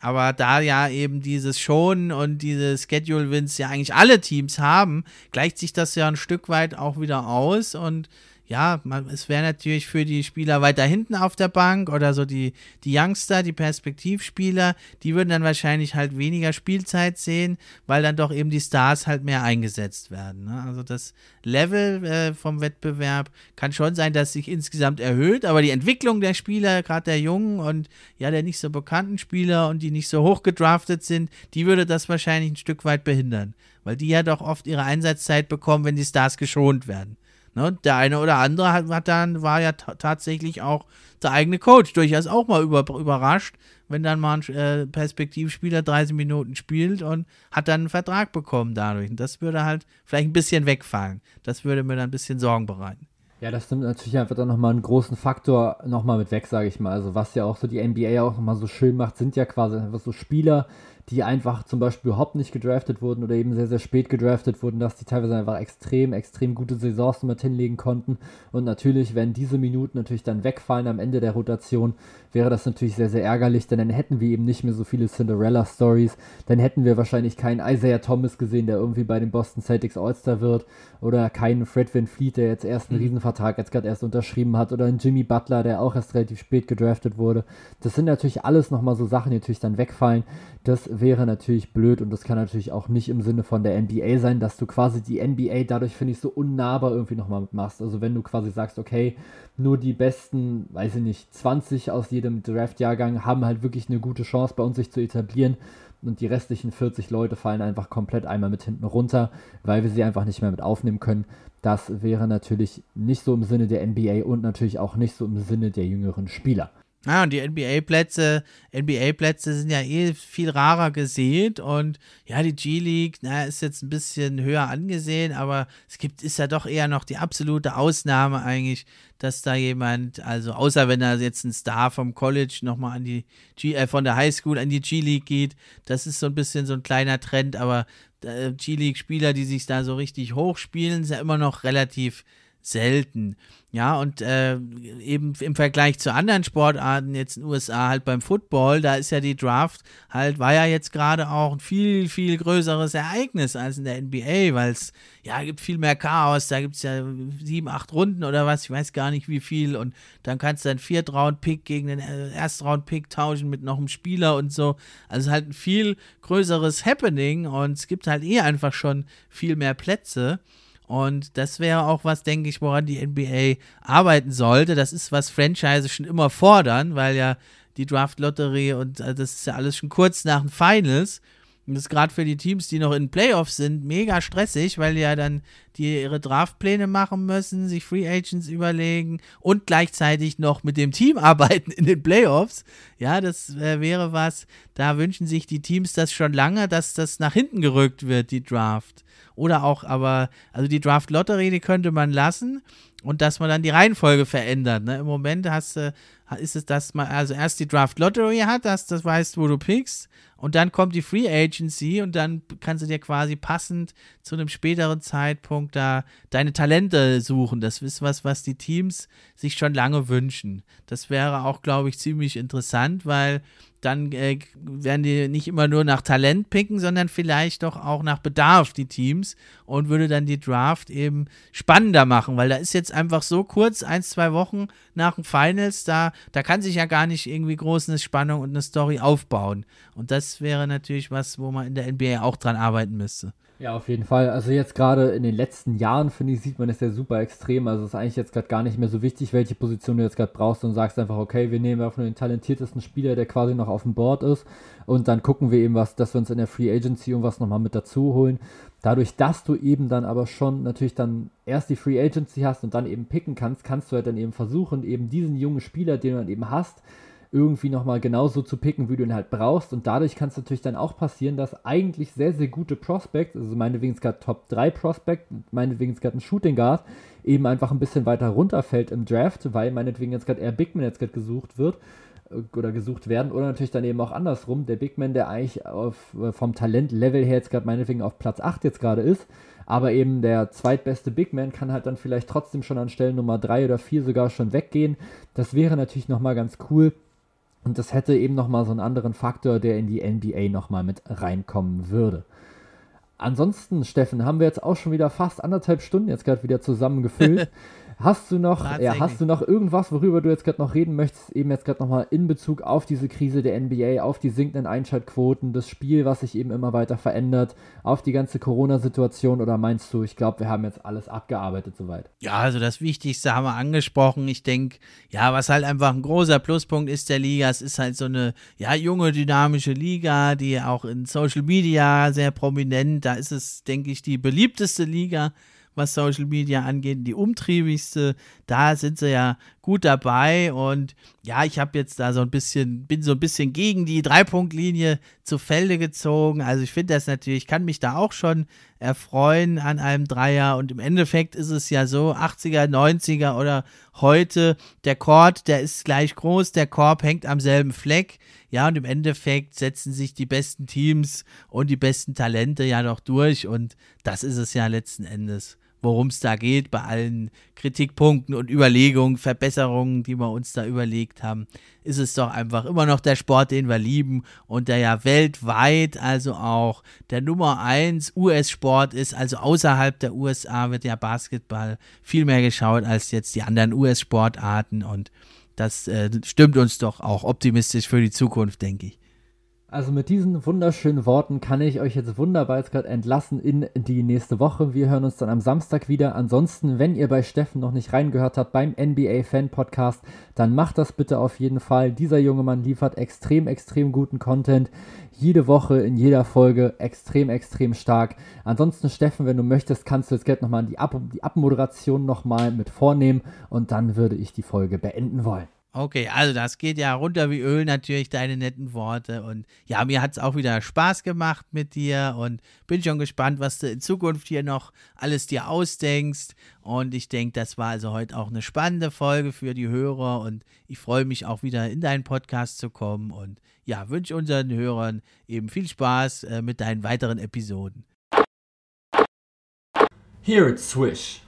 aber da ja eben dieses Schonen und diese Schedule-Wins ja eigentlich alle Teams haben, gleicht sich das ja ein Stück weit auch wieder aus und ja, man, es wäre natürlich für die Spieler weiter hinten auf der Bank oder so die, die Youngster, die Perspektivspieler, die würden dann wahrscheinlich halt weniger Spielzeit sehen, weil dann doch eben die Stars halt mehr eingesetzt werden. Ne? Also das Level äh, vom Wettbewerb kann schon sein, dass sich insgesamt erhöht, aber die Entwicklung der Spieler, gerade der jungen und ja, der nicht so bekannten Spieler und die nicht so hoch gedraftet sind, die würde das wahrscheinlich ein Stück weit behindern, weil die ja doch oft ihre Einsatzzeit bekommen, wenn die Stars geschont werden. Ne, der eine oder andere hat, hat dann, war ja tatsächlich auch der eigene Coach durchaus auch mal über, überrascht, wenn dann mal ein äh, Perspektivspieler 30 Minuten spielt und hat dann einen Vertrag bekommen dadurch. Und das würde halt vielleicht ein bisschen wegfallen. Das würde mir dann ein bisschen Sorgen bereiten. Ja, das nimmt natürlich einfach dann nochmal einen großen Faktor nochmal mit weg, sage ich mal. Also was ja auch so die NBA auch nochmal so schön macht, sind ja quasi einfach so Spieler, die einfach zum Beispiel überhaupt nicht gedraftet wurden oder eben sehr, sehr spät gedraftet wurden, dass die teilweise einfach extrem, extrem gute Saisons mit hinlegen konnten. Und natürlich, wenn diese Minuten natürlich dann wegfallen am Ende der Rotation, wäre das natürlich sehr, sehr ärgerlich, denn dann hätten wir eben nicht mehr so viele Cinderella-Stories. Dann hätten wir wahrscheinlich keinen Isaiah Thomas gesehen, der irgendwie bei den Boston Celtics All-Star wird. Oder keinen Fred Van Fleet, der jetzt erst einen mhm. Riesenvertrag jetzt gerade erst unterschrieben hat. Oder einen Jimmy Butler, der auch erst relativ spät gedraftet wurde. Das sind natürlich alles nochmal so Sachen, die natürlich dann wegfallen. Das wäre natürlich blöd und das kann natürlich auch nicht im Sinne von der NBA sein, dass du quasi die NBA dadurch, finde ich, so unnahbar irgendwie nochmal machst. Also wenn du quasi sagst, okay, nur die besten, weiß ich nicht, 20 aus jedem Draft-Jahrgang haben halt wirklich eine gute Chance bei uns sich zu etablieren und die restlichen 40 Leute fallen einfach komplett einmal mit hinten runter, weil wir sie einfach nicht mehr mit aufnehmen können. Das wäre natürlich nicht so im Sinne der NBA und natürlich auch nicht so im Sinne der jüngeren Spieler. Ja, und die NBA-Plätze, NBA-Plätze sind ja eh viel rarer gesät und ja, die G-League, na, ist jetzt ein bisschen höher angesehen, aber es gibt, ist ja doch eher noch die absolute Ausnahme eigentlich, dass da jemand, also außer wenn er jetzt ein Star vom College nochmal an die G, äh, von der Highschool an die G-League geht, das ist so ein bisschen so ein kleiner Trend, aber äh, G-League-Spieler, die sich da so richtig hochspielen, sind ja immer noch relativ selten. Ja, und äh, eben im Vergleich zu anderen Sportarten, jetzt in den USA halt beim Football, da ist ja die Draft halt, war ja jetzt gerade auch ein viel, viel größeres Ereignis als in der NBA, weil es, ja, gibt viel mehr Chaos, da gibt es ja sieben, acht Runden oder was, ich weiß gar nicht wie viel und dann kannst du einen Viertraund-Pick gegen den äh, Erstraund-Pick tauschen mit noch einem Spieler und so. Also halt ein viel größeres Happening und es gibt halt eh einfach schon viel mehr Plätze. Und das wäre auch was, denke ich, woran die NBA arbeiten sollte. Das ist, was Franchise schon immer fordern, weil ja die Draft-Lotterie und äh, das ist ja alles schon kurz nach den Finals. Und das ist gerade für die Teams, die noch in Playoffs sind, mega stressig, weil ja dann die ihre Draftpläne machen müssen, sich Free Agents überlegen und gleichzeitig noch mit dem Team arbeiten in den Playoffs. Ja, das äh, wäre was, da wünschen sich die Teams das schon lange, dass das nach hinten gerückt wird, die Draft. Oder auch, aber, also die Draft-Lotterie, die könnte man lassen und dass man dann die Reihenfolge verändert. Ne? Im Moment hast du, ist es, dass man also erst die Draft Lottery hat, dass du weißt, wo du pickst, und dann kommt die Free Agency und dann kannst du dir quasi passend zu einem späteren Zeitpunkt da deine Talente suchen. Das ist was, was die Teams sich schon lange wünschen. Das wäre auch, glaube ich, ziemlich interessant, weil dann äh, werden die nicht immer nur nach Talent picken, sondern vielleicht doch auch nach Bedarf, die Teams, und würde dann die Draft eben spannender machen, weil da ist jetzt einfach so kurz, ein, zwei Wochen nach dem Finals, da, da kann sich ja gar nicht irgendwie groß eine Spannung und eine Story aufbauen. Und das wäre natürlich was, wo man in der NBA auch dran arbeiten müsste. Ja, auf jeden Fall. Also jetzt gerade in den letzten Jahren, finde ich, sieht man das ja super extrem. Also es ist eigentlich jetzt gerade gar nicht mehr so wichtig, welche Position du jetzt gerade brauchst und sagst einfach, okay, wir nehmen einfach nur den talentiertesten Spieler, der quasi noch auf dem Board ist und dann gucken wir eben was, dass wir uns in der Free Agency und was nochmal mit dazu holen. Dadurch, dass du eben dann aber schon natürlich dann erst die Free Agency hast und dann eben picken kannst, kannst du halt dann eben versuchen, eben diesen jungen Spieler, den du dann eben hast, irgendwie nochmal genauso zu picken, wie du ihn halt brauchst. Und dadurch kann es natürlich dann auch passieren, dass eigentlich sehr, sehr gute Prospects, also meinetwegen gerade Top 3 Prospect, meinetwegen gerade ein Shooting Guard, eben einfach ein bisschen weiter runterfällt im Draft, weil meinetwegen jetzt gerade eher Big Man jetzt gerade gesucht wird äh, oder gesucht werden oder natürlich dann eben auch andersrum, der Big Man, der eigentlich auf, äh, vom Talentlevel her jetzt gerade meinetwegen auf Platz 8 jetzt gerade ist, aber eben der zweitbeste Big Man kann halt dann vielleicht trotzdem schon an Stellen Nummer 3 oder 4 sogar schon weggehen. Das wäre natürlich nochmal ganz cool. Und das hätte eben nochmal so einen anderen Faktor, der in die NBA nochmal mit reinkommen würde. Ansonsten, Steffen, haben wir jetzt auch schon wieder fast anderthalb Stunden jetzt gerade wieder zusammengefüllt. Hast du noch, ja, hast du noch irgendwas, worüber du jetzt gerade noch reden möchtest, eben jetzt gerade nochmal in Bezug auf diese Krise der NBA, auf die sinkenden Einschaltquoten, das Spiel, was sich eben immer weiter verändert, auf die ganze Corona-Situation oder meinst du, ich glaube, wir haben jetzt alles abgearbeitet soweit? Ja, also das Wichtigste haben wir angesprochen. Ich denke, ja, was halt einfach ein großer Pluspunkt ist der Liga, es ist halt so eine, ja, junge, dynamische Liga, die auch in Social Media sehr prominent, da ist es, denke ich, die beliebteste Liga was Social Media angeht, die umtriebigste. Da sind sie ja gut dabei und ja, ich habe jetzt da so ein bisschen, bin so ein bisschen gegen die Dreipunktlinie zu Felde gezogen. Also ich finde das natürlich, kann mich da auch schon erfreuen an einem Dreier und im Endeffekt ist es ja so, 80er, 90er oder heute, der Chord, der ist gleich groß, der Korb hängt am selben Fleck. Ja, und im Endeffekt setzen sich die besten Teams und die besten Talente ja noch durch und das ist es ja letzten Endes worum es da geht, bei allen Kritikpunkten und Überlegungen, Verbesserungen, die wir uns da überlegt haben, ist es doch einfach immer noch der Sport, den wir lieben und der ja weltweit, also auch der Nummer 1 US-Sport ist, also außerhalb der USA wird ja Basketball viel mehr geschaut als jetzt die anderen US-Sportarten und das äh, stimmt uns doch auch optimistisch für die Zukunft, denke ich. Also mit diesen wunderschönen Worten kann ich euch jetzt wunderbar jetzt gerade entlassen in die nächste Woche. Wir hören uns dann am Samstag wieder. Ansonsten, wenn ihr bei Steffen noch nicht reingehört habt beim NBA Fan Podcast, dann macht das bitte auf jeden Fall. Dieser junge Mann liefert extrem, extrem guten Content. Jede Woche, in jeder Folge extrem, extrem stark. Ansonsten, Steffen, wenn du möchtest, kannst du jetzt gerne nochmal die, Ab die Abmoderation nochmal mit vornehmen und dann würde ich die Folge beenden wollen. Okay, also das geht ja runter wie Öl natürlich, deine netten Worte. Und ja, mir hat es auch wieder Spaß gemacht mit dir und bin schon gespannt, was du in Zukunft hier noch alles dir ausdenkst. Und ich denke, das war also heute auch eine spannende Folge für die Hörer und ich freue mich auch wieder in deinen Podcast zu kommen und ja, wünsche unseren Hörern eben viel Spaß äh, mit deinen weiteren Episoden. Here it's Swish.